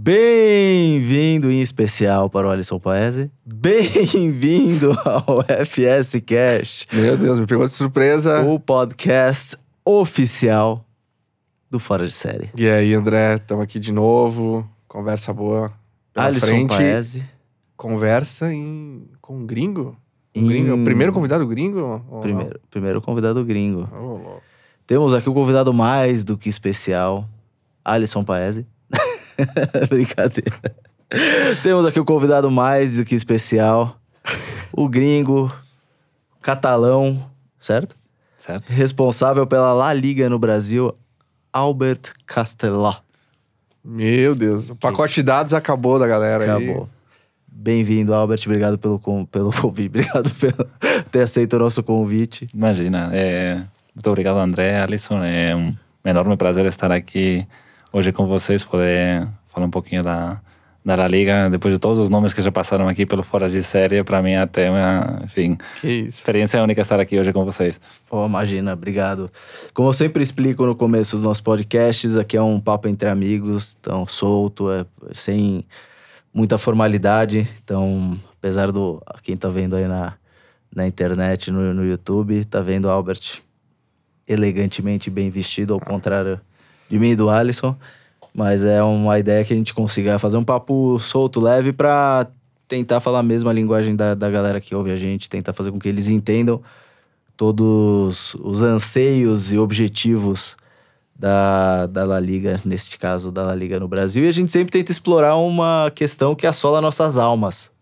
Bem-vindo em especial para o Alisson Paese. Bem-vindo ao FS Cash, Meu Deus, me pegou de surpresa. o podcast oficial do Fora de Série. E aí, André, estamos aqui de novo. Conversa boa pela Alisson frente. Paese. Conversa em... com um gringo? Um Em- gringo? Primeiro convidado gringo? não? Primeiro, primeiro convidado gringo. Louco. Temos aqui o convidado mais do que especial, Alisson Paese. Brincadeira. Temos aqui o convidado mais do que especial, o gringo, catalão, certo? Certo. Responsável pela La Liga no Brasil, Albert Castelló. Meu Deus, o pacote de dados acabou da galera aí. Acabou. Bem-vindo, Albert. Obrigado pelo, pelo convite. Obrigado por ter aceito o nosso convite. Imagina. É, muito obrigado, André, Alisson. É um enorme prazer estar aqui hoje com vocês, poder falar um pouquinho da, da La Liga. Depois de todos os nomes que já passaram aqui pelo Fora de Série, para mim até uma, enfim, Que isso. experiência única estar aqui hoje com vocês. Pô, imagina, obrigado. Como eu sempre explico no começo dos nossos podcasts, aqui é um papo entre amigos, tão solto, é, sem muita formalidade. Então, apesar do. Quem tá vendo aí na, na internet, no, no YouTube, tá vendo o Albert elegantemente bem vestido, ao contrário de mim e do Alisson. Mas é uma ideia que a gente consiga fazer um papo solto, leve, pra tentar falar a mesma linguagem da, da galera que ouve a gente, tentar fazer com que eles entendam todos os anseios e objetivos da, da La Liga, neste caso da La Liga no Brasil, e a gente sempre tenta explorar uma questão que assola nossas almas,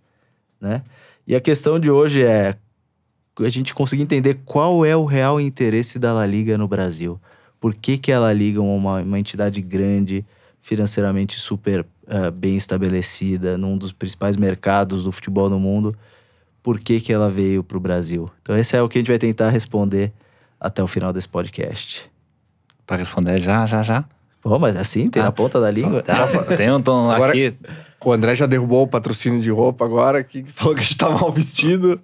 né? E a questão de hoje é a gente conseguir entender qual é o real interesse da La Liga no Brasil. Por que, que a La Liga uma, uma entidade grande, financeiramente super eh, bem estabelecida, num dos principais mercados do futebol no mundo, por que, que ela veio para o Brasil? Então, esse é o que a gente vai tentar responder até o final desse podcast. Para responder já, já, já. Pô, mas assim, tem Ah, na ponta da língua. Já, tem um tom Agora- aqui. O André já derrubou o patrocínio de roupa agora, que falou que a gente tá mal vestido.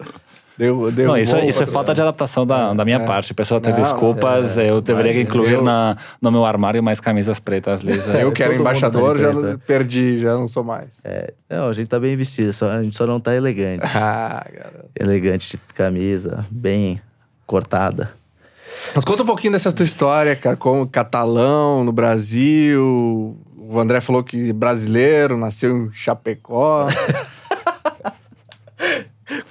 Derru- derrubou Não, isso, o isso é falta de adaptação da, da minha É. parte. A pessoa tem Não, desculpas, é, eu deveria imagina. incluir Eu- na, no meu armário mais camisas pretas lisas. Eu que era tá embaixador, já preto, é. perdi, já não sou mais. Não, a gente tá bem vestido, só, a gente só não tá elegante. Ah, garoto. elegante de camisa, bem cortada. Mas conta um pouquinho dessa tua história, cara, como catalão no Brasil. O André falou que é brasileiro, nasceu em Chapecó.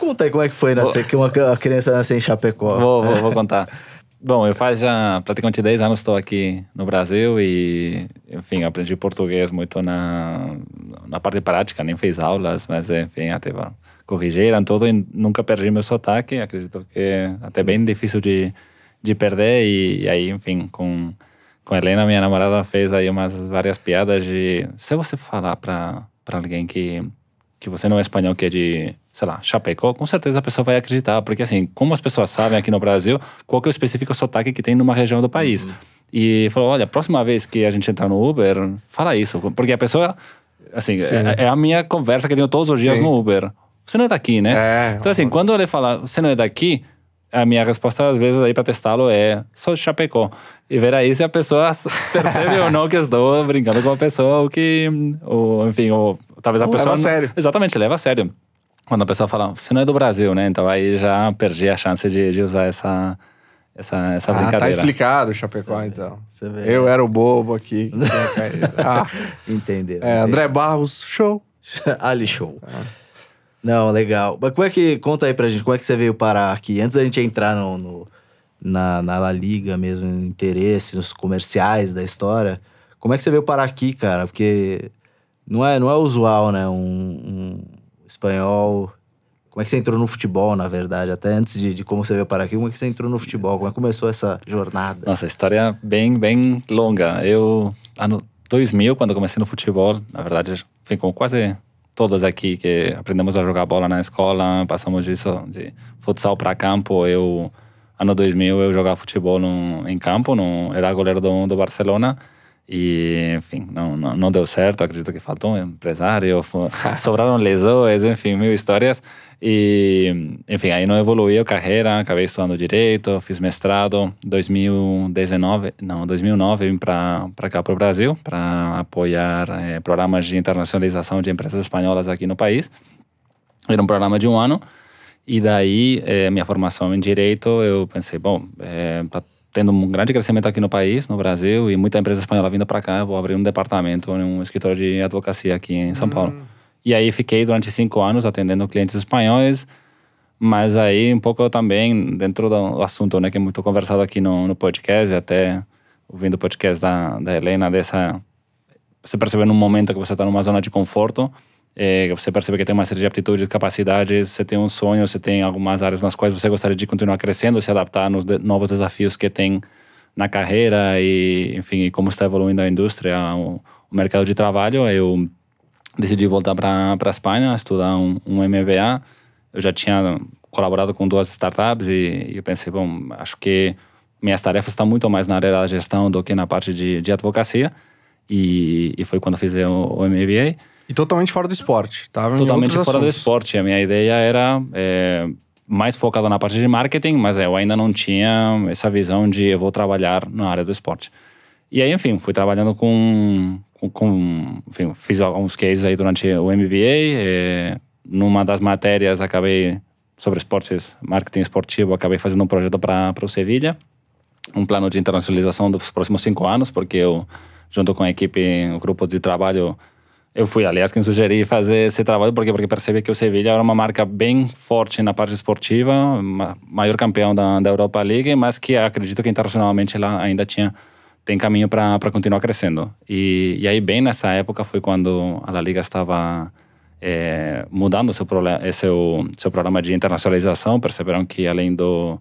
Conta aí como é que foi nascer, que uma criança nascer em Chapecó. Vou, vou, vou contar. Bom, eu faz já praticamente 10 anos estou aqui no Brasil e, enfim, aprendi português muito na, na parte prática, nem fiz aulas, mas, enfim, até corrigiram tudo e nunca perdi meu sotaque. Acredito que é até bem difícil de, de perder e, aí, enfim, com, com a Helena, minha namorada, fez aí umas várias piadas de... Se você falar para alguém que, que você não é espanhol, que é de, sei lá, Chapecó, com certeza a pessoa vai acreditar. Porque, assim, como as pessoas sabem aqui no Brasil, qual que é o específico sotaque que tem numa região do país. E falou, olha, próxima vez que a gente entrar no Uber, fala isso. Porque a pessoa, assim, é, é a minha conversa que eu tenho todos os dias Sim. no Uber. Você não é daqui, né? É, Então, assim, quando ele fala, você não é daqui, a minha resposta, às vezes, aí para testá-lo é, sou de Chapecó. E ver aí se a pessoa percebe ou não que estou brincando com a pessoa, ou que, ou, enfim, ou talvez a Não pessoa... leva a sério. Exatamente, leva a sério. Quando a pessoa fala, você não é do Brasil, né? Então aí já perdi a chance de, de usar essa, essa, essa ah, tá brincadeira. explicado, Chapecó, então. Você vê. Eu era o bobo aqui. ah, Entendeu? é, André Barros, show. Ali Show. Não, legal. Mas como é que. Conta aí pra gente, como é que você veio parar aqui? Antes da gente entrar no, no- na, na La Liga mesmo, no interesse, nos comerciais da história, como é que você veio parar aqui, cara? Porque não é, não é usual, né? Um, um espanhol. Como é que você entrou no futebol, na verdade? Até antes de, de como você veio parar aqui, como é que você entrou no futebol? Como é que começou essa jornada? Nossa, história bem, bem longa. Eu, ano 2000, quando comecei no futebol, na verdade, foi com quase todos aqui que aprendemos a jogar bola na escola, passamos disso de futsal para campo. Eu, ano 2000, eu jogava futebol no, em campo, no, era goleiro do, do Barcelona. E, enfim, não, não, não deu certo. Acredito que faltou um empresário, sobraram lesões, enfim, mil histórias. E, enfim, aí não evoluiu a carreira, acabei estudando direito, fiz mestrado. 2019, não, 2009 vim para cá para o Brasil para apoiar é, programas de internacionalização de empresas espanholas aqui no país. Era um programa de um ano. E daí, é, minha formação em direito, eu pensei, bom, é, tendo um grande crescimento aqui no país, no Brasil, e muita empresa espanhola vindo para cá, eu vou abrir um departamento, um escritório de advocacia aqui em São hum. Paulo. E aí fiquei durante cinco anos atendendo clientes espanhóis, mas aí um pouco também dentro do assunto, né, que é muito conversado aqui no, no podcast, até ouvindo o podcast da, da Helena, dessa... Você percebe num momento que você está numa zona de conforto, é, você percebe que tem uma série de aptitudes, capacidades, você tem um sonho, você tem algumas áreas nas quais você gostaria de continuar crescendo, se adaptar nos de, novos desafios que tem na carreira e, enfim, como está evoluindo a indústria, o, o mercado de trabalho. Eu decidi voltar para a Espanha, estudar um, um, MBA. Eu já tinha colaborado com duas startups e, e, eu pensei, bom, acho que minhas tarefas estão muito mais na área da gestão do que na parte de, de advocacia. E, e foi quando fiz o, o MBA. E totalmente fora do esporte, tá? Totalmente fora assuntos. do esporte. A minha ideia era é, mais focada na parte de marketing, mas eu ainda não tinha essa visão de eu vou trabalhar na área do esporte. E aí, enfim, fui trabalhando com, com, com enfim, fiz alguns cases aí durante o MBA. E, numa das matérias acabei sobre esportes, marketing esportivo, acabei fazendo um projeto para o Sevilha, um plano de internacionalização dos próximos cinco anos, porque eu, junto com a equipe, o grupo de trabalho, eu fui, aliás, quem sugeri fazer esse trabalho, porque porque percebi que o Sevilha era uma marca bem forte na parte esportiva, maior campeão da, da Europa League, mas que acredito que internacionalmente ela ainda tinha tem caminho para continuar crescendo. E, e aí, bem nessa época, foi quando a La Liga estava é, mudando seu, seu, seu programa de internacionalização. Perceberam que, além, do,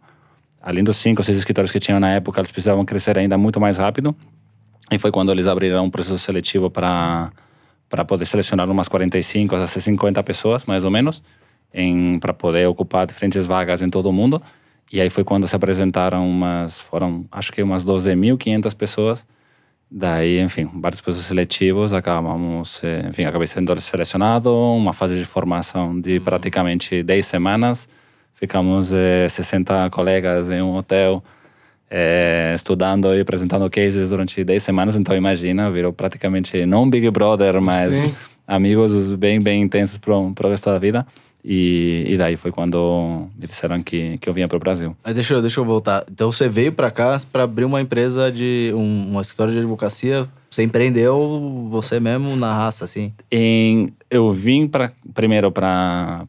além dos cinco ou seis escritórios que tinham na época, eles precisavam crescer ainda muito mais rápido. E foi quando eles abriram um processo seletivo para para poder selecionar umas 45 a 50 pessoas, mais ou menos, para poder ocupar diferentes vagas em todo o mundo. E aí foi quando se apresentaram umas, foram acho que umas 12.500 pessoas. Daí, enfim, vários processos seletivos, acabamos, eh, enfim, acabei sendo selecionado, uma fase de formação de praticamente 10 semanas. Ficamos eh, 60 colegas em um hotel, eh, estudando e apresentando cases durante 10 semanas. Então, imagina, virou praticamente, não Big Brother, mas Sim. amigos bem, bem intensos para o resto da vida. E, e daí foi quando me disseram que, que eu vinha para o Brasil. Mas deixa, eu, deixa eu voltar. Então você veio para cá para abrir uma empresa de. Um, uma escritório de advocacia. Você empreendeu você mesmo na raça, assim? Em, eu vim pra, primeiro para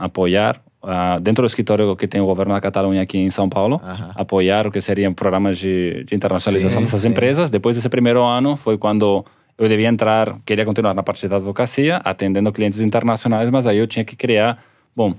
apoiar Uh, dentro do escritório que tem o governo da Catalunha aqui em São Paulo, apoiar o que seriam programas de, de internacionalização sim, dessas sim. empresas. Depois desse primeiro ano foi quando eu devia entrar, queria continuar na parte da advocacia, atendendo clientes internacionais, mas aí eu tinha que criar, bom,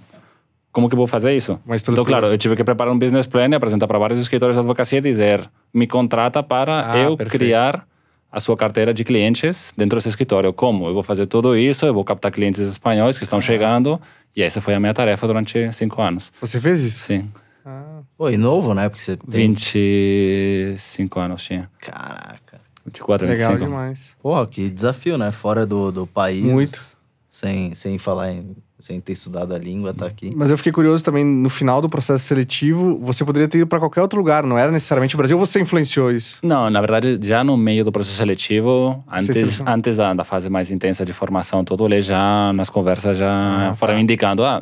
como que eu vou fazer isso? Então, claro, eu tive que preparar um business plan e apresentar para vários escritórios de advocacia e dizer, me contrata para ah, eu perfeito. criar a sua carteira de clientes dentro desse escritório. Como? Eu vou fazer tudo isso, eu vou captar clientes espanhóis que estão ah. chegando, e essa foi a minha tarefa durante cinco anos. Você fez isso? Sim. Ah. Pô, e novo, né? Porque você tem... 25 anos tinha. Caraca. 24, Legal 25. demais. Pô, que desafio, né? Fora do, do país. Muito. Sem, sem falar em, sem ter estudado a língua, tá aqui. Mas eu fiquei curioso também, no final do processo seletivo, você poderia ter ido para qualquer outro lugar, não era necessariamente o Brasil, ou você influenciou isso? Não, na verdade, já no meio do processo seletivo, antes, antes da, da fase mais intensa de formação, todo ele já, nas conversas, já ah, foram tá. indicando, ah,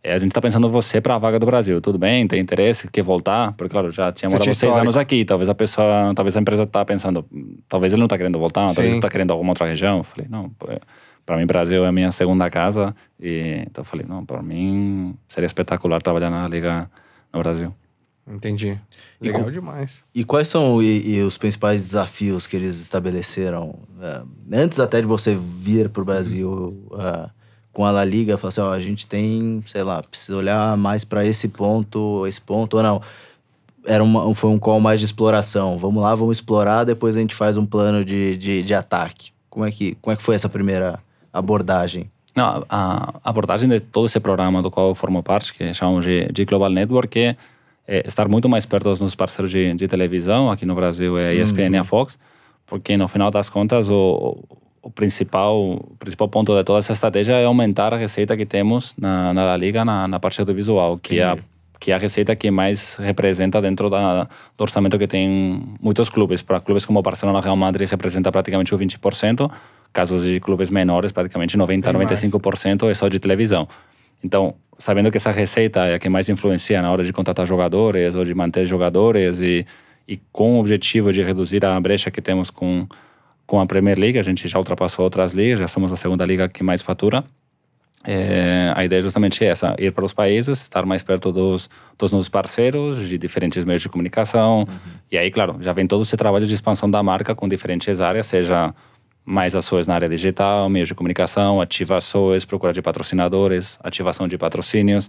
é, a gente está pensando você para a vaga do Brasil. Tudo bem? Tem interesse? Quer voltar? Porque, claro, já tinha morado seis anos aqui. Talvez a pessoa, talvez a empresa está pensando, talvez ele não está querendo voltar, Sim. talvez ele está querendo alguma outra região. Eu falei, não, para mim, Brasil é a minha segunda casa. E, então, eu falei, não, para mim seria espetacular trabalhar na Liga no Brasil. Entendi. Legal e, demais. E quais são e, e, os principais desafios que eles estabeleceram é, antes até de você vir para o Brasil? Uh, com a La Liga, falar assim, ó, a gente tem, sei lá, precisa olhar mais para esse ponto, esse ponto, ou não. Era uma, foi um call mais de exploração. Vamos lá, vamos explorar, depois a gente faz um plano de, de, de ataque. Como é, que, como é que foi essa primeira abordagem? Não, a abordagem de todo esse programa do qual eu formo parte, que chamamos de, de Global Network, é, é, estar muito mais perto dos nossos parceiros de, de televisão, aqui no Brasil é a ESPN uhum. e a Fox, porque no final das contas o, o principal o principal ponto de toda essa estratégia é aumentar a receita que temos na, na La Liga na, na parte audiovisual, que é a que é a receita que mais representa dentro da, do orçamento que tem muitos clubes. Para clubes como Barcelona, Real Madrid representa praticamente o 20%, casos de clubes menores, praticamente 90, Tem 95% mais. é só de televisão. Então, sabendo que essa receita é a que mais influencia na hora de contratar jogadores ou de manter jogadores e, e com o objetivo de reduzir a brecha que temos com, com a Premier League, a gente já ultrapassou outras ligas, já somos a segunda liga que mais fatura. É, a ideia é justamente essa, ir para os países, estar mais perto dos, dos nossos parceiros, de diferentes meios de comunicação. Uhum. E aí, claro, já vem todo esse trabalho de expansão da marca com diferentes áreas, seja mais ações na área digital, meios de comunicação, ativações, procura de patrocinadores, ativação de patrocínios.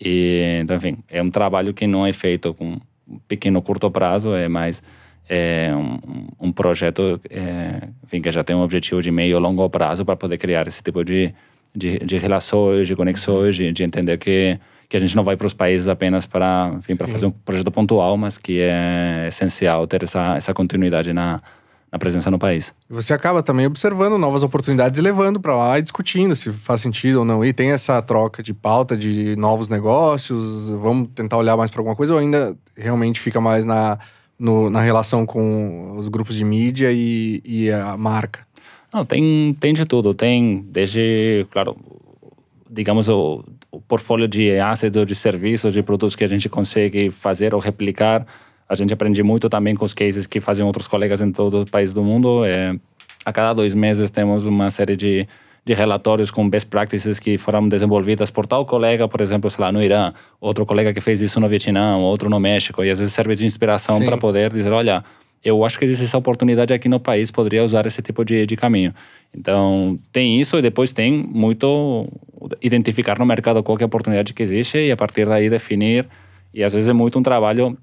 E, então, enfim, é um trabalho que não é feito com um pequeno curto prazo, é mais é um, um projeto é, enfim, que já tem um objetivo de meio e longo prazo para poder criar esse tipo de de, de relações, de conexões, de, de entender que, que a gente não vai para os países apenas para, fazer um projeto pontual, mas que é essencial ter essa, essa continuidade na, na presença no país. Você acaba também observando novas oportunidades e levando para lá e discutindo se faz sentido ou não. E tem essa troca de pauta de novos negócios, vamos tentar olhar mais para alguma coisa ou ainda realmente fica mais na, no, na relação com os grupos de mídia e, e a marca? Não, tem, tem de tudo. Tem desde, claro, digamos, o, o portfólio de assets ou de serviços, de produtos que a gente consegue fazer ou replicar. A gente aprende muito também com os cases que fazem outros colegas em todo o país do mundo. É, a cada dois meses temos uma série de, de relatórios com best practices que foram desenvolvidas por tal colega, por exemplo, sei lá, no Irã, outro colega que fez isso no Vietnã, outro no México, e às vezes serve de inspiração para poder dizer, olha, eu acho que existe essa oportunidade aqui no país, poderia usar esse tipo de, de caminho. Então, tem isso e depois tem muito identificar no mercado qual é a oportunidade que existe e a partir daí definir. E às vezes é muito um trabalho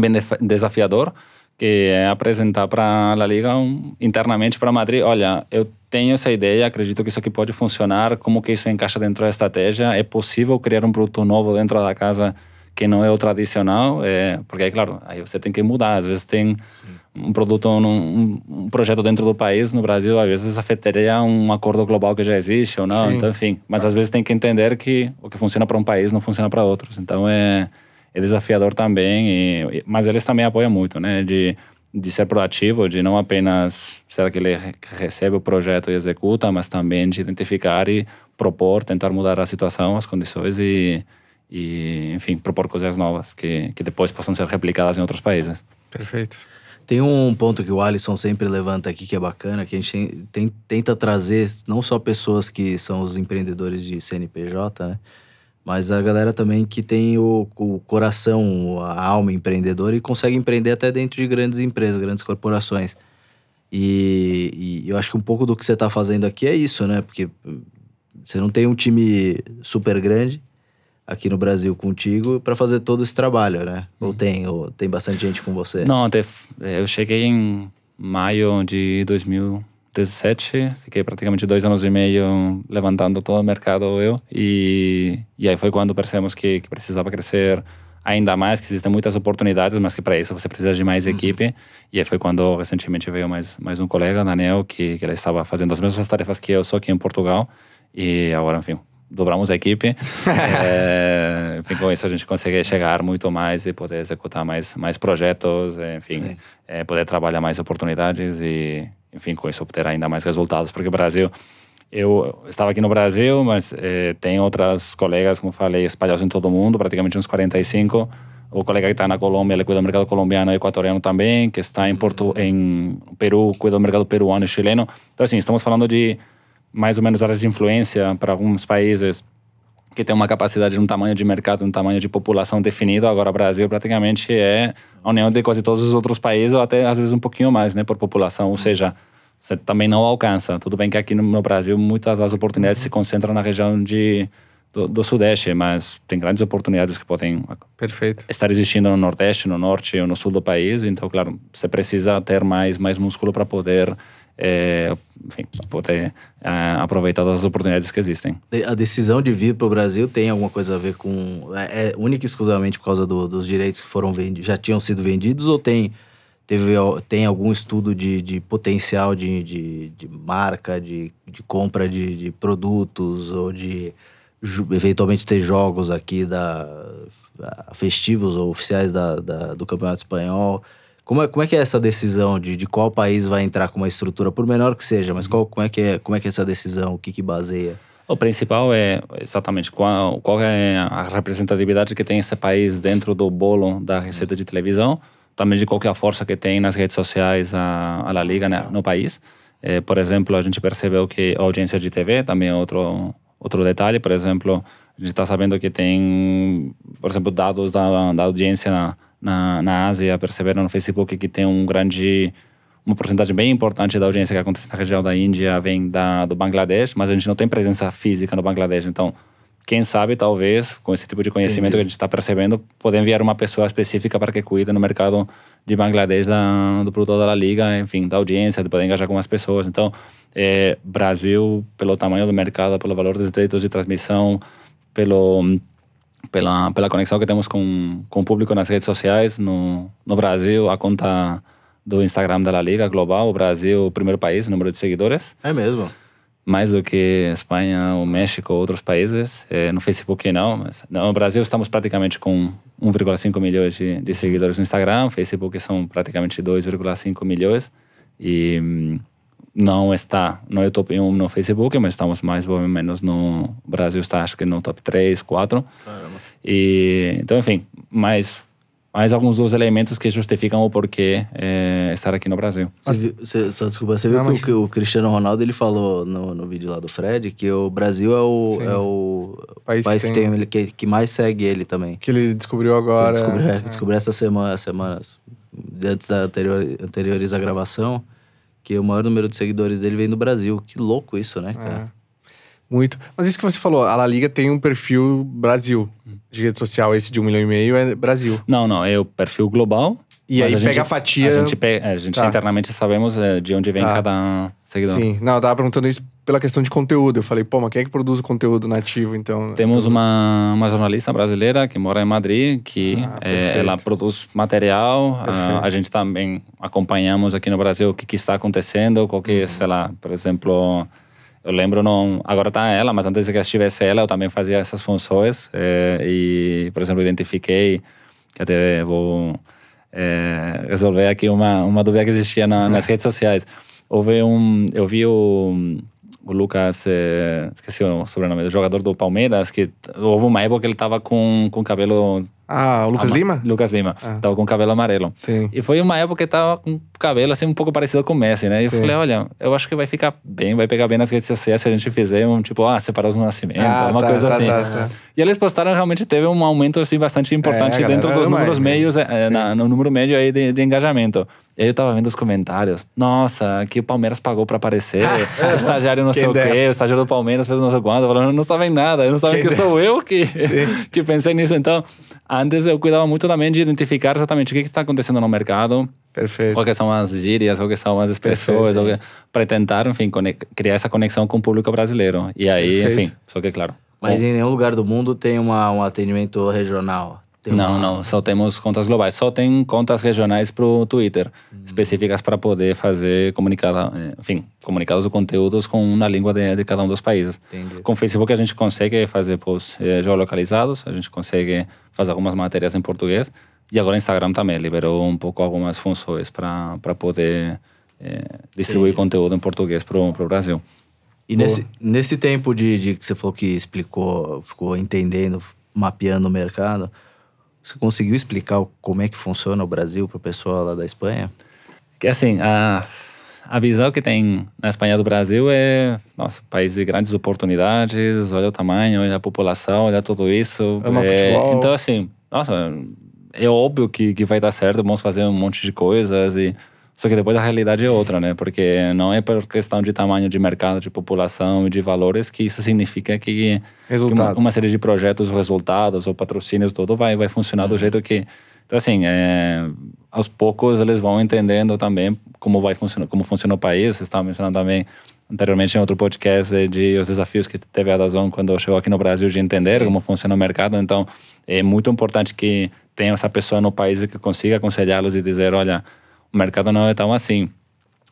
bem desafiador, que é apresentar para a Liga um, internamente para Madrid, olha, eu tenho essa ideia, acredito que isso aqui pode funcionar, como que isso encaixa dentro da estratégia, é possível criar um produto novo dentro da casa que não é o tradicional, é, porque aí, claro, aí você tem que mudar. Às vezes tem Sim. um produto, um, um, projeto dentro do país, no Brasil, às vezes afetaria um acordo global que já existe ou não, Sim. então, enfim. Mas às vezes tem que entender que o que funciona para um país não funciona para outros. Então é, é desafiador também, e, mas eles também apoiam muito, né, de, de ser proativo, de não apenas ser que ele recebe o projeto e executa, mas também de identificar e propor, tentar mudar a situação, as condições e e, enfim, propor coisas novas que, que depois possam ser replicadas em outros países. Perfeito. Tem um ponto que o Alisson sempre levanta aqui que é bacana, que a gente tem, tem, tenta trazer não só pessoas que são os empreendedores de CNPJ, né? Mas a galera também que tem o, o coração, a alma empreendedora e consegue empreender até dentro de grandes empresas, grandes corporações. E, e eu acho que um pouco do que você está fazendo aqui é isso, né? Porque você não tem um time super grande, aqui no Brasil contigo para fazer todo esse trabalho, né? Ou uhum. tem, ou tem bastante gente com você? Não, até eu cheguei em maio de 2017, fiquei praticamente dois anos e meio levantando todo o mercado eu e, e aí foi quando percebemos que, que precisava crescer ainda mais, que existem muitas oportunidades, mas que para isso você precisa de mais uhum. equipe. E aí foi quando recentemente veio mais, mais um colega, Daniel, que, que ele estava fazendo as mesmas tarefas que eu, só aqui em Portugal. E agora, enfim, dobramos a equipe. é, enfim, com isso a gente consegue chegar muito mais e poder executar mais, mais projetos, enfim, é, poder trabalhar mais oportunidades e, enfim, com isso obter ainda mais resultados, porque o Brasil, eu estava aqui no Brasil, mas é, tem outras colegas, como falei, espalhados em todo o mundo, praticamente uns 45. O colega que está na Colômbia, ele cuida do mercado colombiano e equatoriano também, que está em, Porto, em Peru, cuida do mercado peruano e chileno. Então, assim, estamos falando de mais ou menos áreas de influência para alguns países que tem uma capacidade de um tamanho de mercado, um tamanho de população definido. Agora, o Brasil praticamente é a união de quase todos os outros países, ou até às vezes um pouquinho mais, né, por população. Ou seja, você também não alcança. Tudo bem que aqui no Brasil muitas das oportunidades se concentram na região de, do, do, Sudeste, mas tem grandes oportunidades que podem Perfeito. estar existindo no Nordeste, no Norte ou no Sul do país. Então, claro, você precisa ter mais, mais músculo para poder é, enfim, é, aproveitar todas as oportunidades que existem. A decisão de vir para o Brasil tem alguma coisa a ver com. É, é única e exclusivamente por causa do, dos direitos que foram vendidos, já tinham sido vendidos ou tem teve, tem algum estudo de, de potencial de, de, de marca, de, de compra de, de produtos ou de eventualmente ter jogos aqui da festivos ou oficiais da, da, do Campeonato Espanhol. Como é, como é que é essa decisão de, de qual país vai entrar com uma estrutura, por menor que seja, mas qual, como, é que é, como é que é essa decisão, o que, que baseia? O principal é exatamente qual, qual é a representatividade que tem esse país dentro do bolo da receita de televisão, também de qual é a força que tem nas redes sociais a, a La Liga né, no país. É, por exemplo, a gente percebeu que a audiência de TV também é outro, outro detalhe. Por exemplo, a gente está sabendo que tem, por exemplo, dados da, da audiência na, na, na Ásia, perceberam no Facebook que tem um grande uma porcentagem bem importante da audiência que acontece na região da Índia vem da, do Bangladesh, mas a gente não tem presença física no Bangladesh. Então, quem sabe, talvez, com esse tipo de conhecimento Entendi. que a gente está percebendo, poder enviar uma pessoa específica para que cuide no mercado de Bangladesh da, do produto da Liga, enfim, da audiência, de poder engajar com as pessoas. Então, é, Brasil, pelo tamanho do mercado, pelo valor dos direitos de transmissão, pelo pela, pela conexão que temos com, com o público nas redes sociais, no, no Brasil, a conta do Instagram da La Liga Global, o Brasil, o primeiro país, número de seguidores. É mesmo? Mais do que Espanha, o México, outros países. É, no Facebook não, mas no Brasil estamos praticamente com 1,5 milhões de, de, seguidores no Instagram, Facebook são praticamente 2,5 milhões. E hum, não está no é top 1 no Facebook, mas estamos mais ou menos no Brasil está acho que no top 3, 4. Caramba. E então, enfim, mais mais alguns dos elementos que justificam o porquê é, estar aqui no Brasil. Você viu, você, só desculpa, você viu Não, que o, o, Cristiano Ronaldo ele falou no, no vídeo lá do Fred que o Brasil é o, é o país, país que, tem, que, tem, que, que, mais segue ele também. Que ele descobriu agora. Descobriu, é. descobriu essa semana, semanas antes da anterior, anteriores à gravação que o maior número de seguidores dele vem do Brasil. Que louco isso, né, cara? É. Muito. Mas isso que você falou, a La Liga tem um perfil Brasil de rede social. Esse de um milhão e meio é Brasil. Não, não, é o perfil global. E aí a pega a fatia. A gente, pega, a gente tá. internamente sabemos é, de onde vem tá. cada seguidor. Sim, não, eu tava perguntando isso pela questão de conteúdo. Eu falei, pô, mas quem é que produz o conteúdo nativo, então? Temos uma, uma jornalista brasileira que mora em Madrid, que ah, é, ela produz material. A, a, gente também acompanhamos aqui no Brasil o que, que está acontecendo, qual que, uhum. sei lá, por exemplo eu lembro, não, agora está ela, mas antes que estivesse ela, eu também fazia essas funções. É, e, por exemplo, identifiquei, que até vou é, resolver aqui uma, uma dúvida que existia na, nas redes sociais. Houve um, eu vi o o Lucas, é, esqueci o sobrenome, jogador do Palmeiras, que houve uma época que ele tava com, com cabelo. Ah, o Lucas Lima? Lucas Lima. Ah. Tava com cabelo amarelo. Sim. E foi uma época que tava com cabelo assim um pouco parecido com o Messi, né? E Sim. eu falei, olha, eu acho que vai ficar bem, vai pegar bem nas redes sociais se a gente fizer um tipo, ah, separar os no nascimento, ah, uma tá, coisa tá, assim. Tá, tá, e eles postaram, realmente teve um aumento assim bastante importante é, dentro dos números meios, é, na, no número médio aí de, de engajamento. E aí eu tava vendo os comentários. Nossa, que o Palmeiras pagou pra aparecer. o estagiário não sei o quê, o estagiário do Palmeiras fez não sei quanto. Falando, não sabem nada. Eu não sabem que sou eu que, que pensei nisso. Então, antes eu cuidava muito também de identificar exatamente o que está acontecendo no mercado. Perfeito. Quais são as gírias, quais são as expressões, para tentar, enfim, criar essa conexão com o público brasileiro. E aí, Perfeito. enfim, só que claro. Mas em nenhum lugar do mundo tem uma, um atendimento regional. Tem não, uma... não. Só temos contas globais. Só tem contas regionais para o Twitter, hum. específicas para poder fazer comunicado, enfim, comunicados ou conteúdos com na língua de, de, cada um dos países. Entendi. Com o Facebook a gente consegue fazer posts eh, geolocalizados, a gente consegue fazer algumas matérias em português. E agora o Instagram também liberou um pouco algumas funções para poder eh, distribuir Entendi. conteúdo em português para o Brasil. E nesse, nesse tempo de, de que você falou que explicou, ficou entendendo, mapeando o mercado, você conseguiu explicar como é que funciona o Brasil para o pessoal lá da Espanha? Que assim, a, a visão que tem na Espanha do Brasil é, nossa, país de grandes oportunidades, olha o tamanho, olha a população, olha tudo isso. Ama é, futebol. Então assim, nossa, é óbvio que, que vai dar certo, vamos fazer um monte de coisas e só que depois a realidade é outra, né? Porque não é por questão de tamanho de mercado, de população e de valores que isso significa que, que uma, uma, série de projetos, resultados ou patrocínios, tudo vai, vai funcionar uhum. do jeito que. Então, assim, é, aos poucos eles vão entendendo também como vai funcionar, como funciona o país. Você estava mencionando também anteriormente em outro podcast de os desafios que teve a Dazon quando chegou aqui no Brasil de entender Sim. como funciona o mercado. Então, é muito importante que tenha essa pessoa no país que consiga aconselhá-los e dizer, olha o mercado não é tão assim.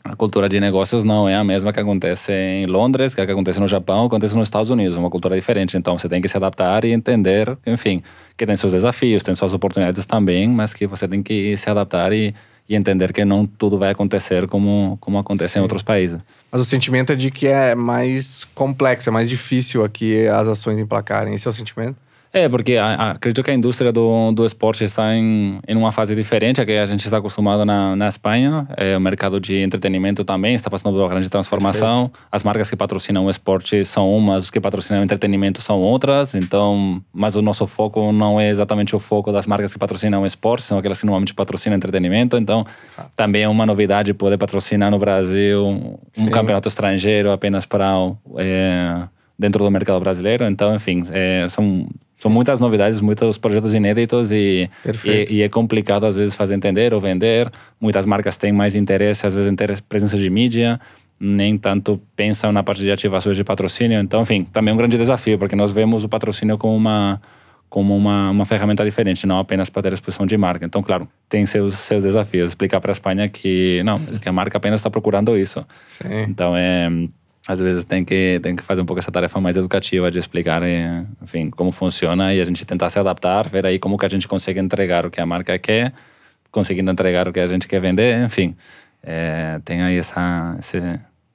A cultura de negócios não é a mesma que acontece em Londres, que, é que acontece no Japão, que acontece nos Estados Unidos, uma cultura diferente. Então você tem que se adaptar e entender, enfim, que tem seus desafios, tem suas oportunidades também, mas que você tem que se adaptar e, e entender que não tudo vai acontecer como, como acontece Sim. em outros países. Mas o sentimento é de que é mais complexo, é mais difícil aqui as ações emplacarem. Esse é o sentimento? É, porque a, a, acredito que a indústria do, do esporte está em, em uma fase diferente a que a gente está acostumado na, na Espanha. É, o mercado de entretenimento também está passando por uma grande transformação. Perfeito. As marcas que patrocinam o esporte são umas, os que patrocinam o entretenimento são outras. Então, mas o nosso foco não é exatamente o foco das marcas que patrocinam o esporte, são aquelas que normalmente patrocinam entretenimento. Então, também é uma novidade poder patrocinar no Brasil um Sim. campeonato estrangeiro apenas para... É, dentro do mercado brasileiro. Então, enfim, é, são, são muitas novidades, muitos projetos inéditos e, e, e, é complicado às vezes fazer entender ou vender. Muitas marcas têm mais interesse, às vezes, em ter presença de mídia, nem tanto pensam na parte de ativações de patrocínio. Então, enfim, também é um grande desafio, porque nós vemos o patrocínio como uma como uma, uma ferramenta diferente, não apenas para ter exposição de marca. Então, claro, tem seus, seus desafios. Explicar para a Espanha que não, que a marca apenas está procurando isso. Sim. Então, é às vezes tem que, tem que fazer um pouco essa tarefa mais educativa de explicar, eh, enfim, como funciona e a gente tentar se adaptar, ver aí como que a gente consegue entregar o que a marca quer, conseguindo entregar o que a gente quer vender, enfim. É, tem aí essa, esse,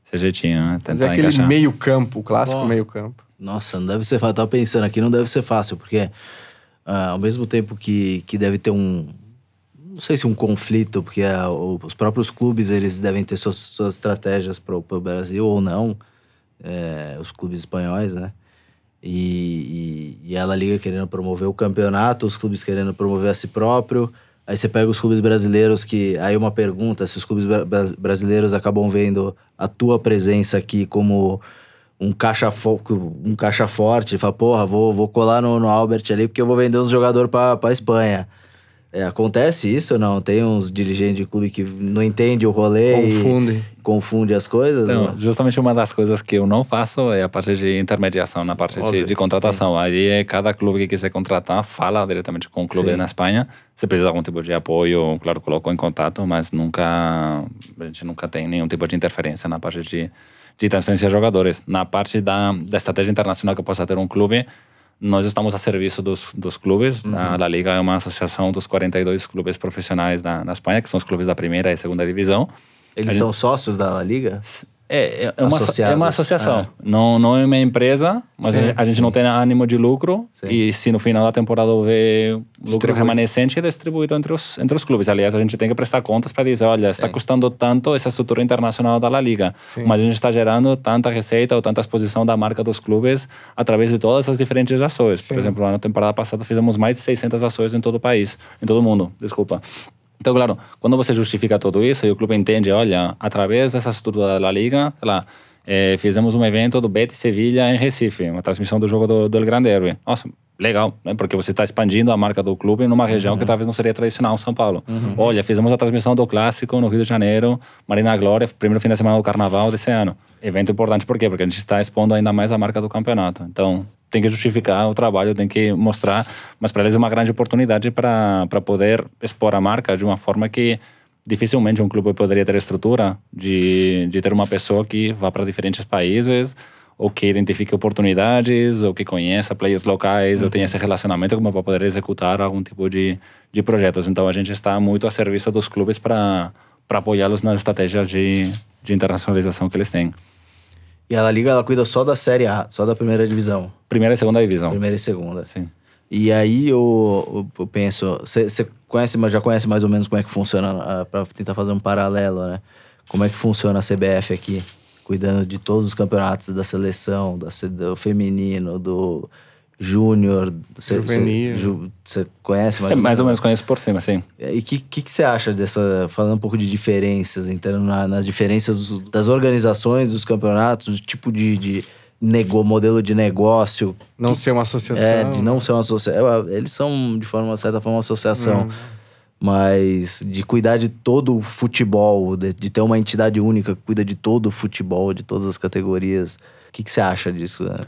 esse jeitinho, né? Tentar Mas é aquele encaixar. meio campo, o clássico meio campo. Nossa, não deve ser fácil. Tava pensando aqui, não deve ser fácil, porque uh, ao mesmo tempo que, que deve ter um, não sei se um conflito, porque é, os próprios clubes eles devem ter suas, suas estratégias para o Brasil ou não, é, os clubes espanhóis, né? E, e, e ela liga querendo promover o campeonato, os clubes querendo promover a si próprio. Aí você pega os clubes brasileiros que. Aí uma pergunta: se os clubes brasileiros acabam vendo a tua presença aqui como um caixa, um caixa forte, fala, porra, vou, vou colar no, no Albert ali porque eu vou vender uns jogadores para Espanha. É, acontece isso ou não? Tem uns dirigentes de clube que não entendem o rolê confunde. e confunde as coisas? Não, justamente uma das coisas que eu não faço é a parte de intermediação, na parte de, de, contratação. Sim. Aí é cada clube que quiser contratar fala diretamente com o clube sim. na Espanha. Se precisa de algum tipo de apoio, claro, colocou em contato, mas nunca a gente nunca tem nenhum tipo de interferência na parte de, de transferência de jogadores. Na parte da, da estratégia internacional que possa ter um clube, nós estamos a serviço dos, dos clubes. Uhum. A La Liga é uma associação dos 42 clubes profissionais na, na Espanha, que são os clubes da primeira e segunda divisão. Eles são sócios da La Liga? É, é, uma, é uma associação. É. Não, não é uma empresa, mas sim, a gente sim. não tem ânimo de lucro. Sim. E se no final da temporada houver lucro remanescente, é distribuído entre os, entre os clubes. Aliás, a gente tem que prestar contas para dizer: olha, está custando tanto essa estrutura internacional da La Liga, mas a gente está gerando tanta receita ou tanta exposição da marca dos clubes através de todas as diferentes ações. Por exemplo, na temporada passada fizemos mais de 600 ações em todo o país, em todo o mundo, desculpa. Então, claro, quando você justifica tudo isso e o clube entende, olha, através dessa estrutura da Liga, lá, é, fizemos um evento do Betis Sevilha em Recife, uma transmissão do jogo do, do El Grande Derby. Nossa, legal, né? porque você está expandindo a marca do clube numa região uhum. que talvez não seria tradicional, São Paulo. Uhum. Olha, fizemos a transmissão do Clássico no Rio de Janeiro, Marina Glória, primeiro fim de semana do Carnaval desse ano. Evento importante por quê? Porque a gente está expondo ainda mais a marca do campeonato. Então, tem que justificar o trabalho, tem que mostrar, mas para eles é uma grande oportunidade para poder expor a marca de uma forma que dificilmente um clube poderia ter estrutura de, de ter uma pessoa que vá para diferentes países ou que identifique oportunidades ou que conheça players locais uhum. ou tenha esse relacionamento como para poder executar algum tipo de, de projetos. Então a gente está muito a serviço dos clubes para apoiá-los nas estratégias de, de internacionalização que eles têm. E a La Liga ela cuida só da Série A, só da primeira divisão. Primeira e segunda divisão. Primeira e segunda. Sim. E aí eu, eu penso, você conhece, mas já conhece mais ou menos como é que funciona, uh, para tentar fazer um paralelo, né? Como é que funciona a CBF aqui, cuidando de todos os campeonatos da seleção, da, do feminino, do júnior. Você conhece mais? É, mais ou menos conheço por cima, sim. E o que, que, que, você acha dessa. Falando um pouco de diferenças, entrando na, nas diferenças das organizações dos campeonatos, do tipo de, de nego, modelo de negócio. Não que, ser uma associação. É, de não ser uma associação. Eles são, de forma certa forma, uma associação. Hum. Mas de cuidar de todo o futebol, de, de, ter uma entidade única que cuida de todo o futebol, de todas as categorias. O que, que você acha disso? Né?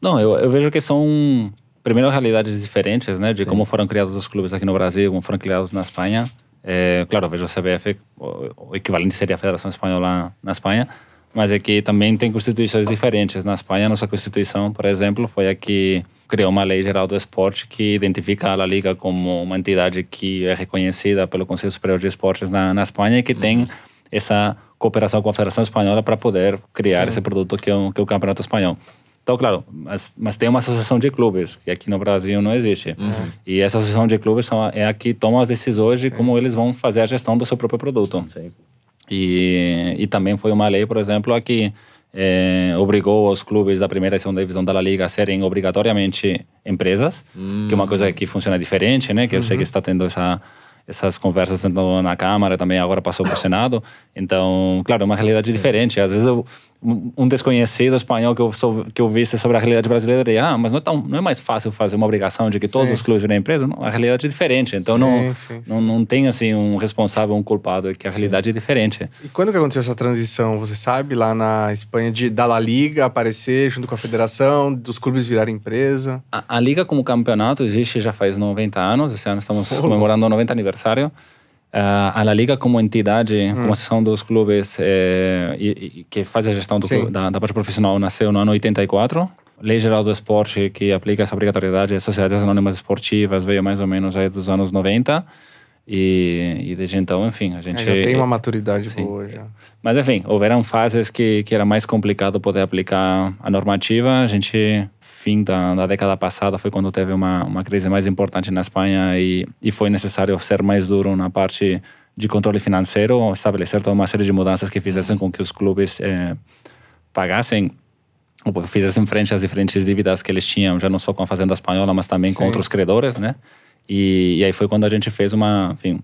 Não, eu, eu vejo que são, primeiro, realidades diferentes, né? De Sim. como foram criados os clubes aqui no Brasil, como foram criados na Espanha. É, claro, vejo a CBF, o, o equivalente seria a Federação Espanhola na Espanha, mas é que também tem constituições diferentes. Na Espanha, nossa Constituição, por exemplo, foi a que criou uma lei geral do esporte que identifica a Liga como uma entidade que é reconhecida pelo Conselho Superior de Esportes na, na Espanha e que tem uhum. essa cooperação com a Federação Espanhola para poder criar Sim. esse produto que é, o, que é o Campeonato Espanhol. Então, claro, mas, mas tem uma associação de clubes, que aqui no Brasil não existe. Uhum. E essa associação de clubes são, é a que toma as decisões de Sim. como eles vão fazer a gestão do seu próprio produto. Sim. E, e também foi uma lei, por exemplo, a que é, obrigou os clubes da primeira e segunda divisão da La Liga a serem obrigatoriamente empresas, hum. que é uma coisa que funciona diferente, né? Que eu sei que uhum. está tendo essa essas conversas tanto na Câmara também agora passou para o Senado. Então, claro, é uma realidade Sim. diferente. Às vezes eu um desconhecido espanhol que eu, sou, que eu visse sobre a realidade brasileira e ah, mas não é, tão, não é mais fácil fazer uma obrigação de que todos sim. os clubes virem empresa? Não, a realidade é diferente. Então sim, não, sim, não, não tem assim um responsável, um culpado, é que a realidade é diferente. E quando que aconteceu essa transição? Você sabe, lá na Espanha, de da La Liga aparecer junto com a federação, dos clubes virarem empresa? A, a Liga como campeonato existe já faz 90 anos, esse ano estamos oh. comemorando o 90 aniversário. Uh, a La Liga como entidade, hum. como associação dos clubes é, e, e, que faz a gestão clube, da, da parte profissional, nasceu no ano 84. Lei Geral do Esporte, que aplica essa obrigatoriedade às sociedades anônimas esportivas, veio mais ou menos aí dos anos 90. E, e desde então, enfim, a gente... É, já tem uma maturidade sim. boa já. Mas enfim, houveram fases que, que era mais complicado poder aplicar a normativa. A gente fim da, da, década passada foi quando teve uma, uma crise mais importante na Espanha e, e foi necessário ser mais duro na parte de controle financeiro, estabelecer toda uma série de mudanças que fizessem com que os clubes eh, pagassem ou fizessem frente às diferentes dívidas que eles tinham, já não só com a Fazenda Espanhola, mas também Sim. com outros credores, né? E, e, aí foi quando a gente fez uma, enfim,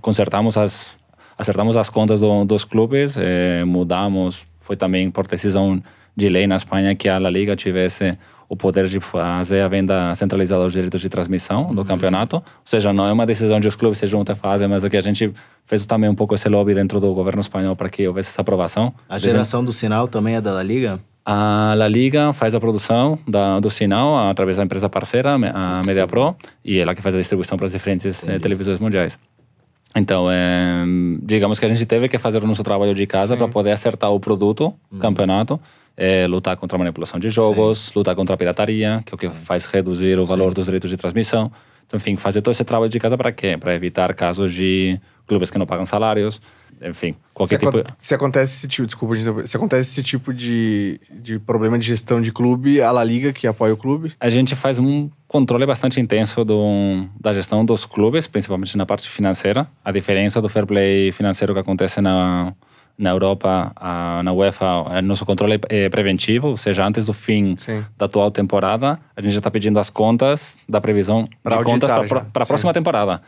consertamos as, acertamos as contas do, dos clubes, eh, mudamos, foi também por decisão de lei na Espanha que a La Liga tivesse o poder de fazer a venda centralizada dos direitos de transmissão do uhum. campeonato. Ou seja, não é uma decisão de os clubes se juntam e fazem, mas é que a gente fez também um pouco esse lobby dentro do governo espanhol para que houvesse essa aprovação. A geração do sinal também é da La Liga? A La Liga faz a produção da, do sinal através da empresa parceira, a Media Pro, e ela que faz a distribuição para as diferentes eh, televisões mundiais. Então, é, digamos que a gente teve que fazer o nosso trabalho de casa para poder acertar o produto, o uhum. campeonato, é, lutar contra a manipulação de jogos, Sim. lutar contra a pirataria, que é o que faz reduzir o valor Sim. dos direitos de transmissão. Então, enfim, fazer todo esse trabalho de casa para quê? Para evitar casos de clubes que não pagam salários, enfim, qualquer se tipo... Se acontece esse tipo, desculpa, se acontece esse tipo de, de problema de gestão de clube, a La Liga que apoia o clube? A gente faz um controle bastante intenso do, da gestão dos clubes, principalmente na parte financeira. A diferença do fair play financeiro que acontece na na Europa, a, na UEFA, nosso controle é preventivo, ou seja, antes do fim Sim. da atual temporada, a gente já está pedindo as contas da previsão pra de contas para a próxima temporada.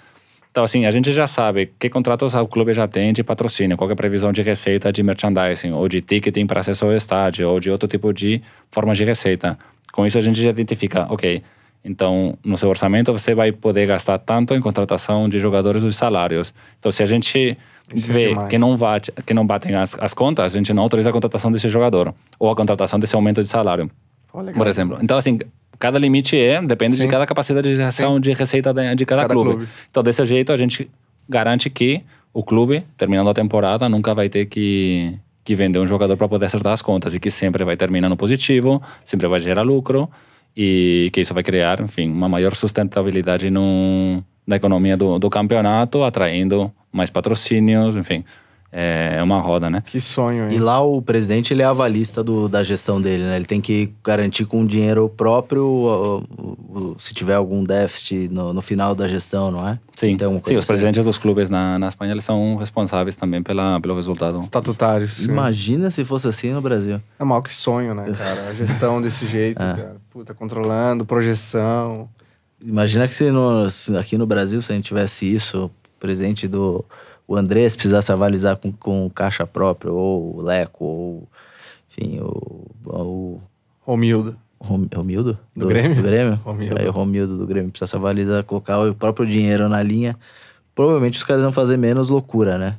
Então, assim, a gente já sabe que contratos o clube já tem de patrocínio, qual é a previsão de receita de merchandising, ou de ticketing para acesso ao estádio, ou de outro tipo de forma de receita. Com isso, a gente já identifica, ok, então, no seu orçamento, você vai poder gastar tanto em contratação de jogadores e salários. Então, se a gente isso é vê é que, não bate, que não batem as, as contas, a gente não autoriza a contratação desse jogador ou a contratação desse aumento de salário, oh, por exemplo. Então, assim, cada limite é, depende Sim. de cada capacidade de geração Sim. de receita de, de cada, cada clube. clube. Então, desse jeito, a gente garante que o clube, terminando a temporada, nunca vai ter que, que vender um jogador para poder acertar as contas e que sempre vai terminar no positivo, sempre vai gerar lucro e que isso vai criar, enfim, uma maior sustentabilidade no, na economia do, do campeonato, atraindo mais patrocínios, enfim. É uma roda, né? Que sonho, hein? E lá o presidente, ele é avalista do, da gestão dele, né? Ele tem que garantir com dinheiro próprio se tiver algum déficit no, no final da gestão, não é? Sim, então, sim os assim. presidentes dos clubes na, na Espanha, eles são responsáveis também pela, pelo resultado. Estatutários. Sim. Imagina se fosse assim no Brasil. É mal que sonho, né, cara? A gestão desse jeito, é. cara. Puta, controlando, projeção. Imagina que se, no, se aqui no Brasil, se a gente tivesse isso, presidente do o Andrés precisasse avalizar com, com caixa própria, ou o Leco, ou enfim, o. o Romildo. Romildo? Do, do Grêmio? Do Grêmio? Romildo. Aí o Romildo do Grêmio precisasse avalizar, colocar o próprio dinheiro na linha. Provavelmente os caras vão fazer menos loucura, né?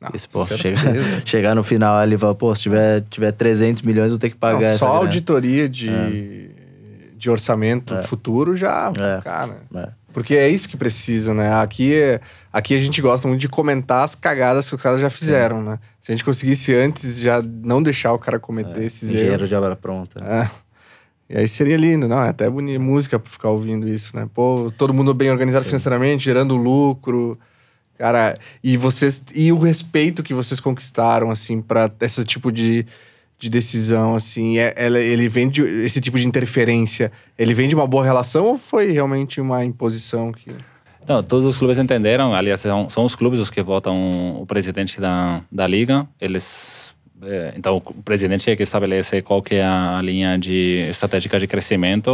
Não, Esse, pô, chegar, chegar no final ali e falar, pô, se tiver, tiver 300 milhões, eu vou ter que pagar Não, essa Só grana. auditoria de, é. de orçamento é. futuro já, é. cara... É. Porque é isso que precisa, né? Aqui, é, aqui a gente gosta muito de comentar as cagadas que os caras já fizeram, né? Se a gente conseguisse antes já não deixar o cara cometer esses Engenheiro erros. de obra pronta. né? É. E aí seria lindo, não? É até bonita música pra ficar ouvindo isso, né? Pô, todo mundo bem organizado financeiramente, gerando lucro. Cara, e vocês. E o respeito que vocês conquistaram, assim, pra esse tipo de, de decisão, assim, é, ela- ele vem de. Esse tipo de interferência, ele vem de uma boa relação ou foi realmente uma imposição que. Não, todos os clubes entenderam. Aliás, são, são os clubes os que votam o presidente da, da liga. Eles, eh, então, o presidente é que estabelece qual que é a linha de estratégica de crescimento,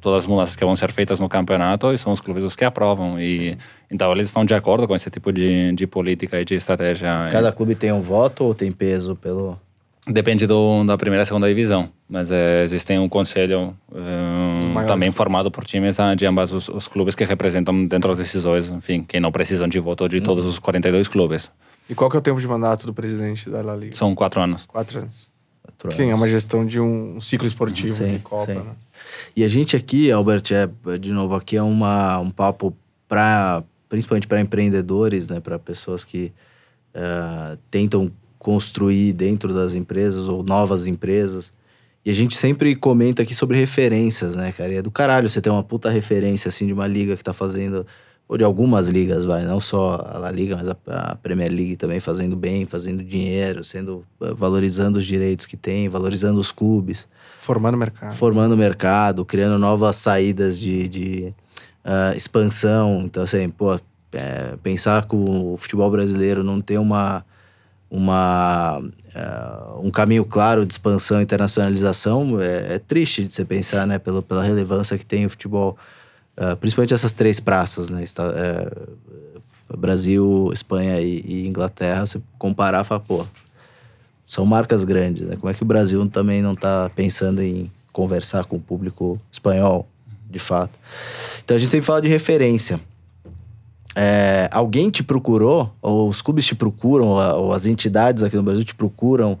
todas as mudanças que vão ser feitas no campeonato, e são os clubes os que aprovam. E então eles estão de acordo com esse tipo de, de política e de estratégia. Cada clube tem um voto ou tem peso pelo. Depende do, da primeira e segunda divisão, mas eh, existem um conselho eh, maiores também formado por times ah, de ambos os, os clubes que representam dentro das decisões, enfim, que não precisam de voto de todos os 42 clubes. E qual que é o tempo de mandato do presidente da La Liga? São quatro anos. Quatro anos. quatro Sim, é anos? uma gestão de um ciclo esportivo Sim, de Copa, sim. né? E a gente aqui, Albert, é, de novo, aqui é uma, um papo para principalmente para empreendedores, né, para pessoas que eh, tentam construir dentro das empresas ou novas empresas. E a gente sempre comenta aqui sobre referências, né, cara? E é do caralho você ter uma puta referência, assim, de uma liga que tá fazendo, ou de algumas ligas, vai, não só a La Liga, mas a, a Premier League também fazendo bem, fazendo dinheiro, sendo, eh, valorizando os direitos que tem, valorizando os clubes Formando mercado. formando mercado, criando novas saídas de, de ah, expansão. Então, assim, pô, é, pensar que o futebol brasileiro não tem uma, uma, ah, um caminho claro de expansão e internacionalização é, é triste de você pensar, né? Pelo, pela relevância que tem o futebol, ah, principalmente essas três praças, né? Esta- é, Brasil, Espanha e, e Inglaterra, se comparar, fala, pô, são marcas grandes, né? Como é que o Brasil também não está pensando em conversar com o público espanhol, de fato? Então a gente sempre fala de referência. É, alguém te procurou, ou os clubes te procuram, ou, as entidades aqui no Brasil te procuram,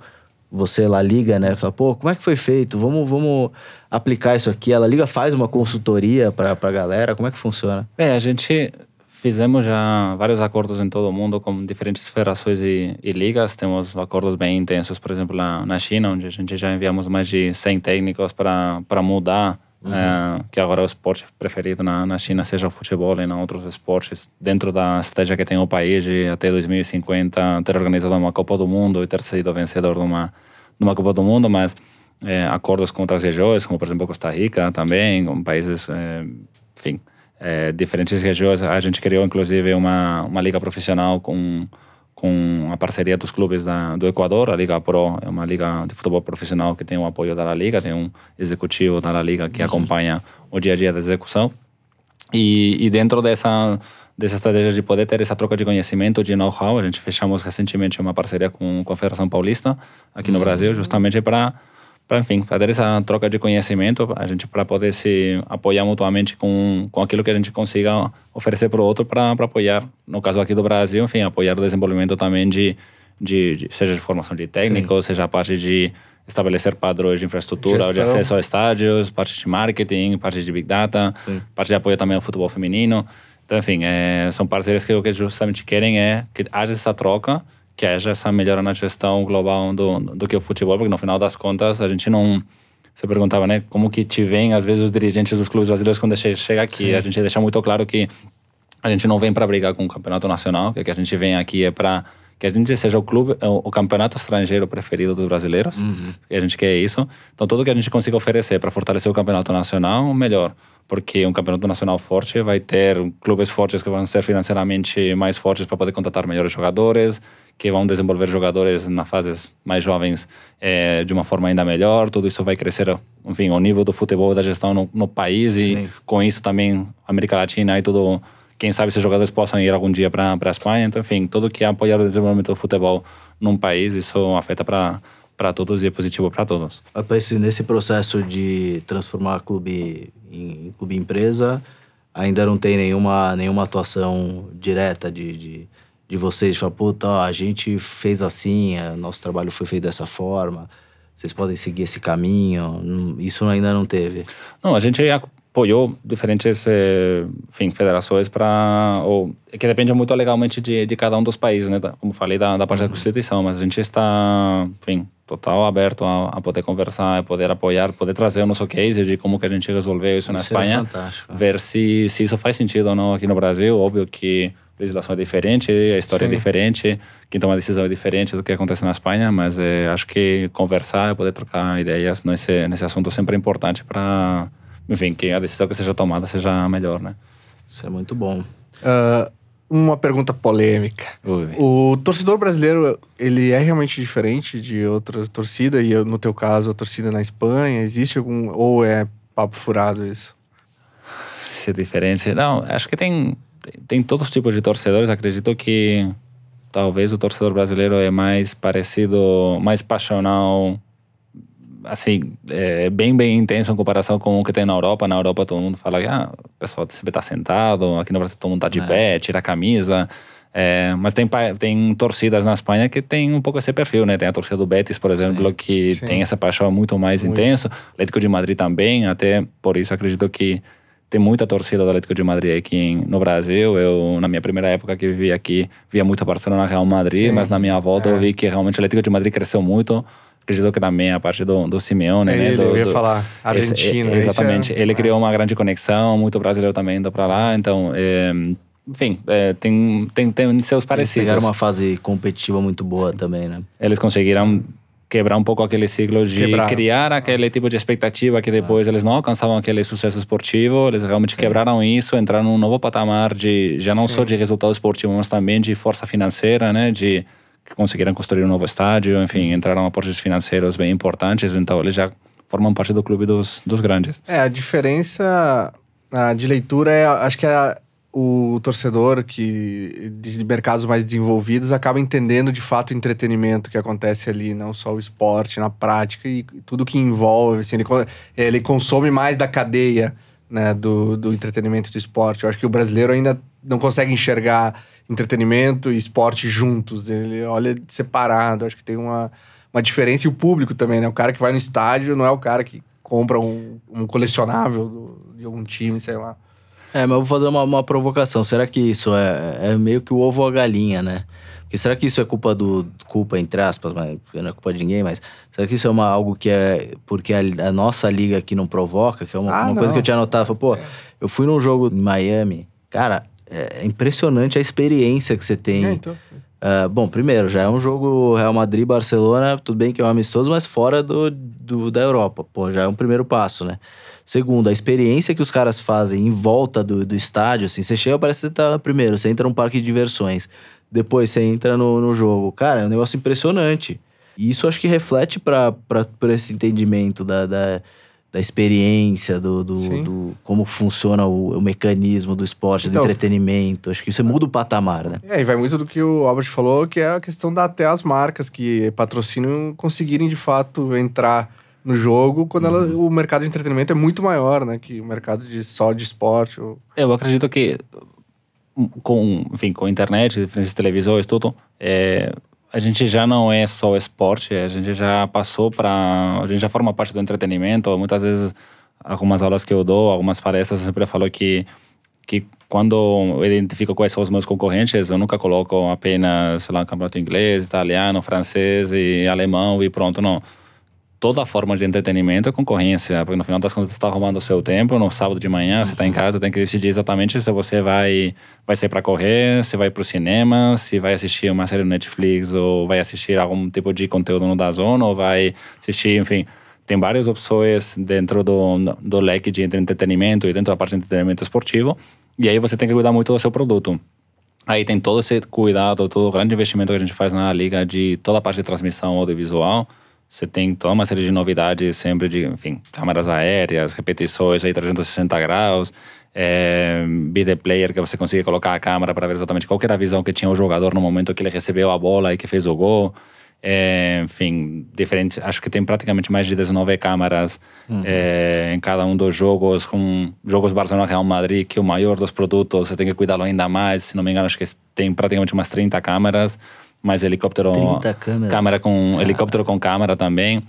você lá liga, né? Fala, pô, como é que foi feito? Vamos, vamos aplicar isso aqui. Ela liga, faz uma consultoria para a galera. Como é que funciona? Bem, a gente fizemos já vários acordos em todo o mundo com diferentes federações e, e ligas. Temos acordos bem intensos, por exemplo, na, na China, onde a gente já enviamos mais de 100 técnicos para para mudar, eh, que agora o esporte preferido na, na China seja o futebol e não outros esportes, dentro da estratégia que tem o país de até 2050 ter organizado uma Copa do Mundo e ter sido vencedor de uma, de uma Copa do Mundo, mas eh, acordos com outras regiões, como por exemplo Costa Rica também, com países, eh, enfim, eh, diferentes regiões. A gente criou inclusive uma, uma liga profissional com com a parceria dos clubes da, do Equador, a Liga Pro é uma liga de futebol profissional que tem o apoio da La Liga, tem um executivo da La Liga que acompanha o dia a dia da execução. E, e dentro dessa dessa estratégia de poder ter essa troca de conhecimento, de know-how, a gente fechamos recentemente uma parceria com, com a Federação Paulista aqui no Brasil, justamente para para enfim fazer essa troca de conhecimento a gente para poder se apoiar mutuamente com com aquilo que a gente consiga oferecer para o outro para apoiar no caso aqui do Brasil enfim apoiar o desenvolvimento também de, de, de seja de formação de técnicos seja a parte de estabelecer padrões de infraestrutura de Gestão. acesso a estádios parte de marketing parte de big data parte de apoio também ao futebol feminino. Então enfim é, são parceiros que o que justamente querem é que haja essa troca que haja essa melhora na gestão global do, do que o futebol, porque no final das contas a gente não. Você perguntava, né? Como que te vem, às vezes, os dirigentes dos clubes brasileiros quando che- chega aqui. A gente deixa muito claro que a gente não vem para brigar com o campeonato nacional, que o que a gente vem aqui é para que a gente seja o clube, o, campeonato estrangeiro preferido dos brasileiros. E a gente quer isso. Então, tudo que a gente consiga oferecer para fortalecer o campeonato nacional, melhor. Porque um campeonato nacional forte vai ter clubes fortes que vão ser financeiramente mais fortes para poder contratar melhores jogadores, que vão desenvolver jogadores na fases mais jovens eh, de uma forma ainda melhor. Tudo isso vai crescer, enfim, o nível do futebol e da gestão no, no país e Sim. com isso também América Latina e tudo. Quem sabe esses jogadores possam ir algum dia para a Espanha. Então, enfim, tudo que é apoiar o desenvolvimento do futebol num país, isso afeta para para todos e é positivo para todos. Mas esse- Nesse processo de transformar clube em, clube empresa, ainda não tem nenhuma, nenhuma atuação direta de, de, de vocês, de falar, puta, a gente fez assim, é, nosso trabalho foi feito dessa forma, vocês podem seguir esse caminho. Isso ainda não teve. Não, a gente, apoiou diferentes eh, enfim, federações para ou que depende muito legalmente de, de cada um dos países, né? Como falei da, da parte da Constituição, mas a gente está, enfim, total aberto a, a poder conversar, a poder apoiar, poder trazer o nosso case de como que a gente resolveu isso na Espanha, fantástico. ver se, se isso faz sentido ou não aqui no Brasil. Óbvio que a legislação é diferente, a história Sim. é diferente, quem toma a decisão é diferente do que acontece na Espanha, mas eh, acho que conversar e poder trocar ideias nesse, nesse assunto sempre é importante para, enfim, que a decisão que seja tomada seja a melhor, né? Isso é muito bom. Ah, uma pergunta polêmica. Ui. O torcedor brasileiro, ele é realmente diferente de outra torcida? E no teu caso, a torcida na Espanha, existe algum... Ou é papo furado isso? ser diferente. Não, acho que tem, tem todos os tipos de torcedores. Acredito que talvez o torcedor brasileiro é mais parecido, mais passional, assim, é bem, bem intenso em comparação com o que tem na Europa. Na Europa todo mundo fala que ah, o pessoal sempre está sentado, aqui no Brasil todo mundo está de pé, tira a camisa. É, mas tem, tem torcidas na Espanha que tem um pouco esse perfil, né? Tem a torcida do Betis, por exemplo, que Sim. tem essa paixão muito mais Muito. intensa. Atlético de Madrid também, até por isso acredito que tem muita torcida do Atlético de Madrid aqui no Brasil. Eu, na minha primeira época que vivi aqui, via muito Barcelona Real Madrid, Sim. mas na minha volta É. eu vi que realmente o Atlético de Madrid cresceu muito. Acredito que também a parte do, do Simeone, né? Ele, do, eu ia do- falar, esse- Argentina. é, isso exatamente. é- Ele é. criou uma grande conexão, muito brasileiro também indo para lá. Então, é, enfim, é, tem, tem, tem seus Eles parecidos. pegaram uma fase competitiva muito boa também, né? Eles conseguiram quebrar um pouco aquele ciclo de Quebraram. criar aquele tipo de expectativa que depois eles não alcançavam aquele sucesso esportivo. Eles realmente quebraram isso, entraram num novo patamar de já não só de resultado esportivo, mas também de força financeira, né? De que conseguiram construir um novo estádio, enfim, entraram aportes financeiros bem importantes. Então eles já formam parte do clube dos, dos grandes. É, a diferença ah, de leitura é, acho que é o torcedor que de mercados mais desenvolvidos acaba entendendo de fato o entretenimento que acontece ali, não só o esporte na prática e tudo que envolve, assim, ele, ele consome mais da cadeia, né, do, do entretenimento e do esporte. Eu acho que o brasileiro ainda não consegue enxergar entretenimento e esporte juntos, ele olha separado, acho que tem uma, uma diferença e o público também, né, o cara que vai no estádio não é o cara que compra um, um colecionável do- de algum time, sei lá. É, mas eu vou fazer uma, uma provocação. Será que isso é, é meio que o ovo ou a galinha, né? Porque será que isso é culpa do. culpa, entre aspas, mas não é culpa de ninguém, mas será que isso é uma, algo que é porque a, a nossa liga aqui não provoca? Que é uma, Ah, uma coisa que eu tinha notado. Falei, pô, eu fui num jogo em Miami, cara, é impressionante a experiência que você tem. É, então, Ah, bom, primeiro, já é um jogo Real Madrid-Barcelona, tudo bem que é um amistoso, mas fora do, do- da Europa. Pô, já é um primeiro passo, né? Segundo, a experiência que os caras fazem em volta do, do estádio, assim, você chega, parece que você tá primeiro, você entra num parque de diversões, depois você entra no, no jogo. Cara, é um negócio impressionante. E isso acho que reflete para esse entendimento da, da, da experiência, do, do, do- como funciona o, o mecanismo do esporte, Então, do entretenimento. Acho que isso muda o patamar, né? É, e vai muito do que o Albert falou, que é a questão da até as marcas que patrocinam conseguirem de fato entrar no jogo quando ela- o mercado de entretenimento é muito maior, né? Que o mercado de só de esporte. ou- Eu acredito que com, enfim, com a internet, diferentes televisões, tudo, é, a gente já não é só esporte, a gente já passou para, a gente já forma parte do entretenimento. Muitas vezes, algumas aulas que eu dou, algumas palestras, eu sempre falo que que quando eu identifico quais são os meus concorrentes, eu nunca coloco apenas, sei lá, campeonato inglês, italiano, francês e alemão e pronto, não toda forma de entretenimento é concorrência, porque no final das contas você está arrumando o seu tempo, no sábado de manhã você está em casa, tem que decidir exatamente se você vai, vai sair para correr, se vai para o cinema, se vai assistir uma série no Netflix ou vai assistir algum tipo de conteúdo no Dazon ou vai assistir, enfim, tem várias opções dentro do, do leque de entretenimento e dentro da parte de entretenimento esportivo, e aí você tem que cuidar muito do seu produto. Aí tem todo esse cuidado, todo o grande investimento que a gente faz na liga de toda a parte de transmissão audiovisual. Você tem toda uma série de novidades sempre de, enfim, câmeras aéreas, repetições aí 360 graus, é, video player que você consegue colocar a câmera para ver exatamente qual era a visão que tinha o jogador no momento que ele recebeu a bola e que fez o gol. É, enfim, diferente, acho que tem praticamente mais de 19 câmeras é, em cada um dos jogos, com jogos Barcelona Real Madrid, que é o maior dos produtos, você tem que cuidá-lo ainda mais. Se não me engano, acho que tem praticamente umas 30 câmeras, mais helicóptero, 30 câmeras. câmera com helicóptero com câmera também.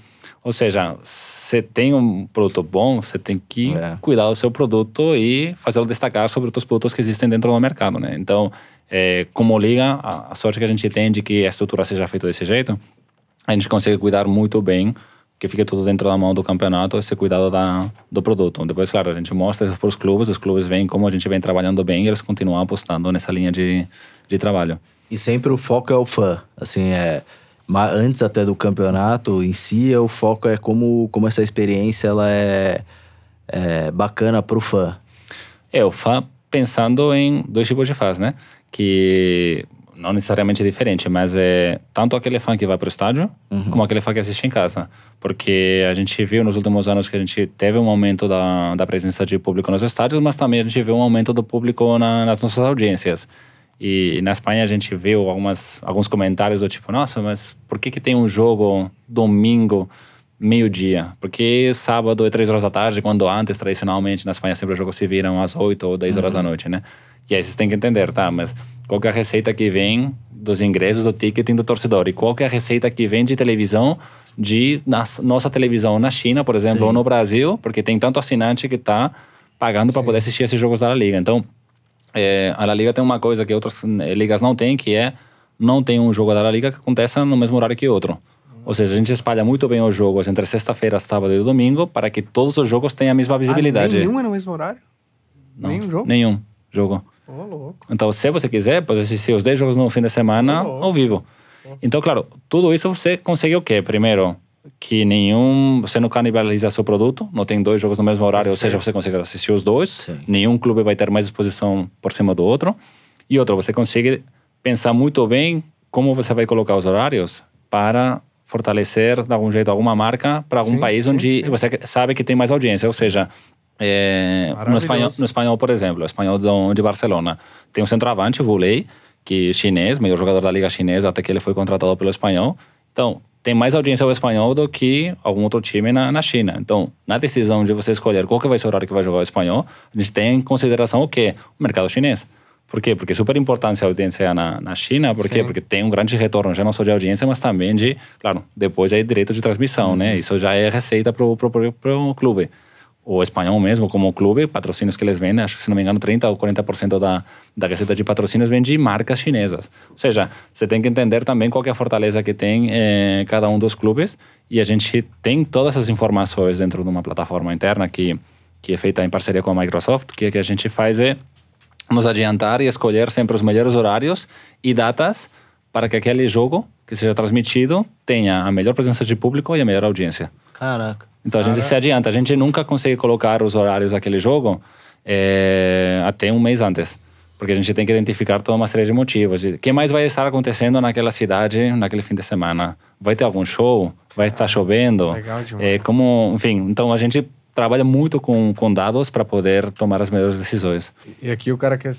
Ou seja, você tem um produto bom, você tem que é. cuidar do seu produto e fazê-lo destacar sobre outros produtos que existem dentro do mercado, né? Então, é, como liga, a, a, sorte que a gente tem de que a estrutura seja feita desse jeito, a gente consegue cuidar muito bem que fique tudo dentro da mão do campeonato, esse cuidado da, do produto. Depois, claro, a gente mostra isso para os clubes, os clubes veem como a gente vem trabalhando bem e eles continuam apostando nessa linha de, de trabalho. E sempre o foco é o fã, assim, é antes até do campeonato em si, o foco é como, como essa experiência ela é, é bacana para o fã. É, o fã pensando em dois tipos de fãs, né? Que não necessariamente diferente, mas é tanto aquele fã que vai para o estádio, uhum. como aquele fã que assiste em casa. Porque a gente viu nos últimos anos que a gente teve um aumento da, da presença de público nos estádios, mas também a gente viu um aumento do público na, nas nossas audiências. E na Espanha a gente viu algumas, alguns comentários do tipo, nossa, mas por que, que tem um jogo domingo meio-dia? Porque sábado é três horas da tarde, quando antes, tradicionalmente, na Espanha sempre os jogos se viram às oito ou dez horas uhum. da noite, né? E aí vocês têm que entender, tá? Mas qual é a receita que vem dos ingressos do ticketing do torcedor? E qual é a receita que vem de televisão, de nossa televisão na China, por exemplo, Sim. ou no Brasil? Porque tem tanto assinante que está pagando para poder assistir esses jogos da Liga. Então, é, a La Liga tem uma coisa que outras eh, ligas não têm, que é não tem um jogo da La Liga que aconteça no mesmo horário que outro. Ou seja, a gente espalha muito bem os jogos entre sexta-feira, sábado e domingo para que todos os jogos tenham a mesma visibilidade. Ah, nenhum é no mesmo horário? Não, nenhum jogo? Nenhum jogo. Oh, louco. Então, se você quiser, pode assistir os 10 jogos no fim de semana oh, ao vivo. Oh. Então, claro, tudo isso você consegue o quê? Primeiro, que nenhum. Você não canibaliza seu produto, não tem dois jogos no mesmo horário, ou seja, você consegue assistir os dois. Sim. Nenhum clube vai ter mais exposição por cima do outro. E outro, você consegue pensar muito bem como você vai colocar os horários para fortalecer de algum jeito alguma marca para algum sim, país sim, onde você sabe que tem mais audiência. Ou seja, é, no, espanhol, no espanhol, por exemplo, o espanhol de Barcelona, tem um centroavante, o Vulei, que é chinês, melhor jogador da liga chinesa, até que ele foi contratado pelo espanhol. Então, tem mais audiência o espanhol do que algum outro time na, na China. Então, na decisão de você escolher qual que vai ser o horário que vai jogar o espanhol, a gente tem em consideração o quê? O mercado chinês. Por quê? Porque é super importante a audiência na, na China. Por quê? Porque tem um grande retorno, já não só de audiência, mas também de, claro, depois é direito de transmissão, né? uhum. né? Isso já é receita para o clube o espanhol mesmo, como clube, patrocínios que eles vendem, acho que se não me engano, 30% ou 40% da, da receita de patrocínios vem de marcas chinesas. Ou seja, você tem que entender também qual é a fortaleza que tem eh, cada um dos clubes e a gente tem todas essas informações dentro de uma plataforma interna que, que é feita em parceria com a Microsoft, que o que a gente faz é nos adiantar e escolher sempre os melhores horários e datas para que aquele jogo que seja transmitido tenha a melhor presença de público e a melhor audiência. Caraca. Então a gente se adianta. A gente nunca consegue colocar os horários daquele jogo é, até um mês antes. Porque a gente tem que identificar toda uma série de motivos. O que mais vai estar acontecendo naquela cidade naquele fim de semana? Vai ter algum show? Vai estar chovendo? Legal demais. É, como, enfim, então a gente trabalha muito com, com dados para poder tomar as melhores decisões. E aqui o cara quer,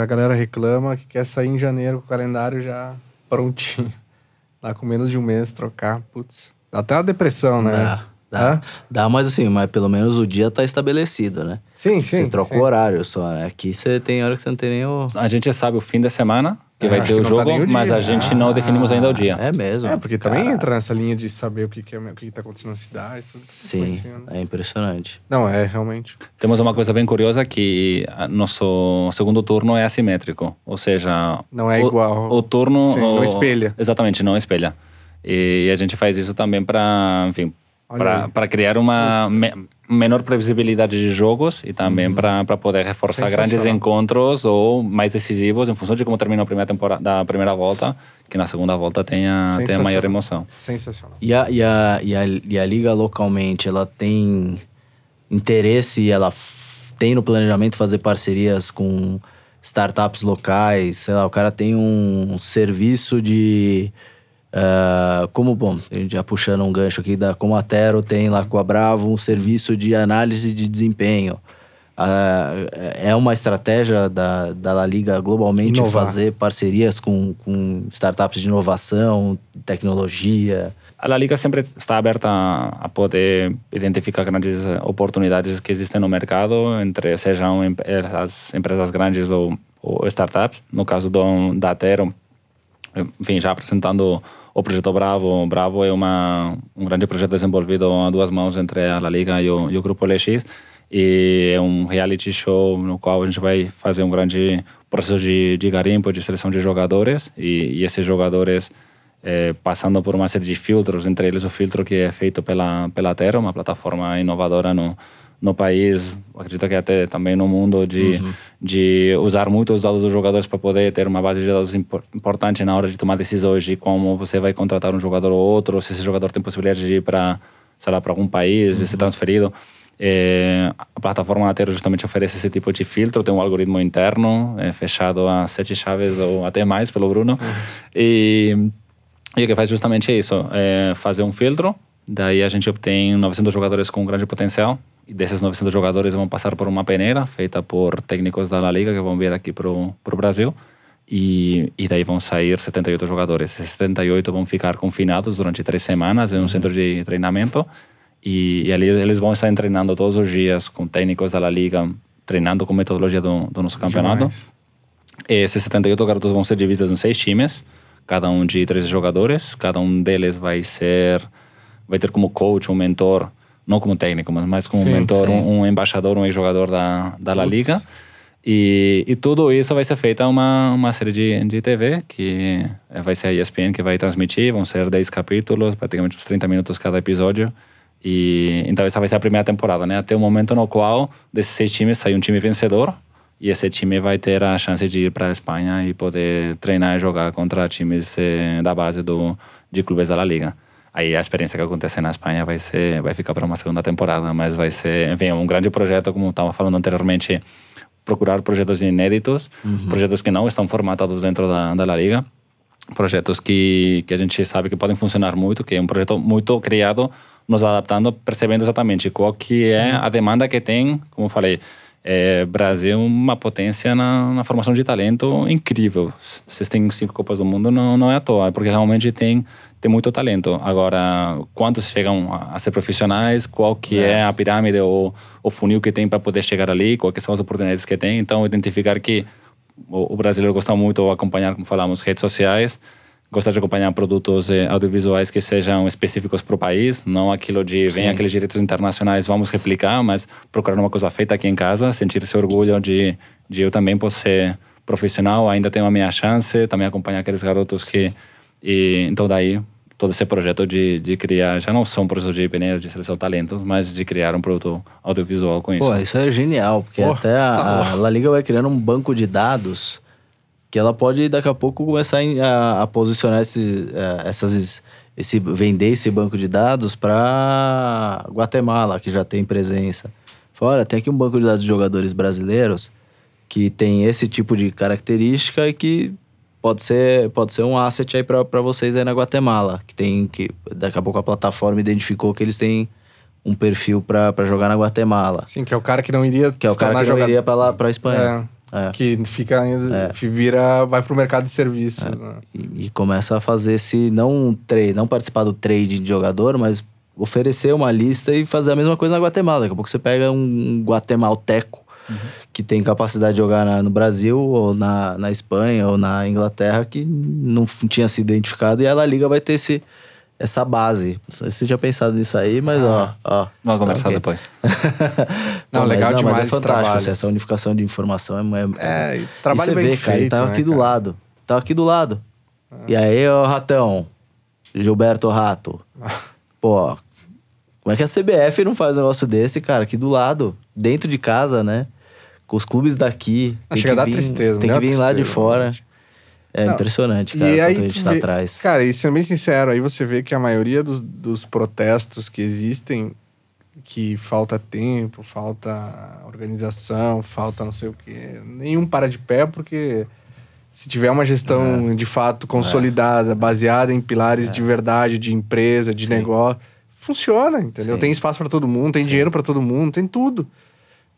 a galera reclama que quer sair em janeiro com o calendário já prontinho. Lá com menos de um mês trocar, putz. Dá até uma depressão, né? É. Dá, dá, mas assim, mas pelo menos o dia tá estabelecido, né? Sim, sim. Você troca sim. o horário só, né? Aqui você tem hora que você não tem nem o. A gente sabe o fim da semana que vai ter o tá jogo, tá o mas a gente ah, não definimos ainda o dia. É mesmo. É, porque também entra nessa linha de saber o que, que, é, o que tá acontecendo na cidade. Tudo Sim, é impressionante. Não, é realmente. Temos uma coisa bem curiosa que nosso segundo turno é assimétrico, ou seja... Não é o, igual. O turno... Sim, o, não espelha. Exatamente, não espelha. E a gente faz isso também para, enfim, para criar uma me, menor previsibilidade de jogos e também uhum. para poder reforçar grandes encontros ou mais decisivos em função de como termina a primeira temporada da primeira volta, que na segunda volta tenha, tenha maior emoção. Sensacional. E a, e, a, e, a, e a liga localmente, ela tem interesse, ela tem no planejamento fazer parcerias com startups locais, sei lá, o cara tem um serviço de Uh, como, bom, a gente já puxando um gancho aqui, da, como a Tero tem lá com a Bravo um serviço de análise de desempenho. Uh, é uma estratégia da, da La Liga globalmente Inovar. fazer parcerias com, com startups de inovação, tecnologia. A La Liga sempre está aberta a poder identificar grandes oportunidades que existem no mercado, entre sejam as empresas grandes ou, ou startups. No caso do, da Tero, enfim, já apresentando o projeto Bravo. Bravo é uma, um grande projeto desenvolvido a duas mãos entre a La Liga e o, e o Grupo LX. E é um reality show no qual a gente vai fazer um grande processo de, de garimpo, de seleção de jogadores. E, e esses jogadores é, passando por uma série de filtros, entre eles o filtro que é feito pela, pela Terra, uma plataforma inovadora no, no país, acredito que até também no mundo, de, uhum. de usar muito os dados dos jogadores para poder ter uma base de dados importante na hora de tomar decisões de como você vai contratar um jogador ou outro, se esse jogador tem possibilidade de ir para, sei lá, para algum país, uhum. de ser transferido. É, a plataforma Atero justamente oferece esse tipo de filtro, tem um algoritmo interno, é, fechado a sete chaves ou até mais pelo Bruno. Uhum. E, e o que faz justamente isso, é fazer um filtro, daí a gente obtém 900 jogadores com grande potencial, desses 900 jogadores vão passar por uma peneira feita por técnicos da La Liga que vão vir aqui para o Brasil. E, e daí vão sair 78 jogadores. Esses 78 vão ficar confinados durante três semanas em um uhum. centro de treinamento. E, e, ali eles vão estar treinando todos os dias com técnicos da La Liga, treinando com metodologia do, do nosso campeonato. Esses 78 garotos vão ser divididos em seis times, cada um de 13 jogadores. Cada um deles vai ser vai ter como coach um mentor não como técnico, mas mais como sim, mentor. Um, um, embaixador, um ex-jogador da, da La Liga. E, e tudo isso vai ser feita uma, uma série de, de TV, que vai ser a ESPN que vai transmitir, vão ser 10 capítulos, praticamente uns 30 minutos cada episódio. E então essa vai ser a primeira temporada, né? Até o momento no qual desses seis times sai um time vencedor e esse time vai ter a chance de ir para a Espanha e poder treinar e jogar contra times eh, da base do de clubes da La Liga. Aí a experiência que acontecer na Espanha vai ser vai ficar para uma segunda temporada, mas vai ser, enfim, um grande projeto, como estava falando anteriormente, procurar projetos inéditos, uhum. projetos que não estão formatados dentro da, da La Liga, projetos que, que a gente sabe que podem funcionar muito, que é um projeto muito criado, nos adaptando, percebendo exatamente qual que é Sim. a demanda que tem, como falei, é, Brasil é uma potência na, na, formação de talento incrível. Vocês têm cinco Copas do Mundo, não, não é à toa, é porque realmente tem tem muito talento. Agora, quantos chegam a ser profissionais? Qual que é, é a pirâmide ou o funil que tem para poder chegar ali? Quais são as oportunidades que tem? Então, identificar que o, o brasileiro gosta muito de acompanhar, como falamos, redes sociais, gosta de acompanhar produtos eh, audiovisuais que sejam específicos para o país, não aquilo de vem Sim. aqueles direitos internacionais, vamos replicar, mas procurar uma coisa feita aqui em casa, sentir esse orgulho de, de eu também posso ser profissional, ainda tenho a minha chance, também acompanhar aqueles garotos que e, então, daí, todo esse projeto de, de criar, já não só um processo de peneira de seleção de talentos, mas de criar um produto audiovisual com isso. Pô, isso é genial, porque Pô, até a, tá a La Liga vai criando um banco de dados que ela pode, daqui a pouco, começar a, a posicionar esse, é, essas, esse, vender esse banco de dados para Guatemala, que já tem presença. Fora, tem aqui um banco de dados de jogadores brasileiros que tem esse tipo de característica e que pode ser, pode ser um asset aí para vocês aí na Guatemala, que tem que daqui a pouco a plataforma identificou que eles têm um perfil para jogar na Guatemala. Sim, que é o cara que não iria que é o cara que jogar... não iria para lá para Espanha. É, é. Que fica é. vira vai pro mercado de serviço. É. Né? E, e, começa a fazer esse não trade, não participar do trade de jogador, mas oferecer uma lista e fazer a mesma coisa na Guatemala. Daqui a pouco você pega um guatemalteco uhum. Que tem capacidade de jogar na, no Brasil, ou na, na Espanha, ou na Inglaterra, que não tinha se identificado, e a La Liga vai ter esse, essa base. Não sei se você tinha pensado nisso aí, mas ah. ó, ó. Vamos conversar okay. depois. não, não, legal mas, não, demais. Mas é fantástico, assim, essa unificação de informação é. É, é trabalho e você vê, feito, cara, ele tava né, aqui cara? do lado. Tava aqui do lado. Ah. E aí, ó, Ratão. Gilberto Rato. Pô, como é que a CBF não faz um negócio desse, cara? Aqui do lado, dentro de casa, né? Com os clubes daqui. Ah, chega a dar tristeza, Tem que vir lá de fora. É não. impressionante, cara, e aí a gente tá vê, atrás. Cara, e sendo bem sincero, aí você vê que a maioria dos, dos protestos que existem, que falta tempo, falta organização, falta não sei o quê, nenhum para de pé, porque se tiver uma gestão é. de fato consolidada, é. baseada em pilares é. de verdade, de empresa, de Sim. negócio, funciona, entendeu? Sim. Tem espaço para todo mundo, tem Sim. dinheiro para todo mundo, tem tudo.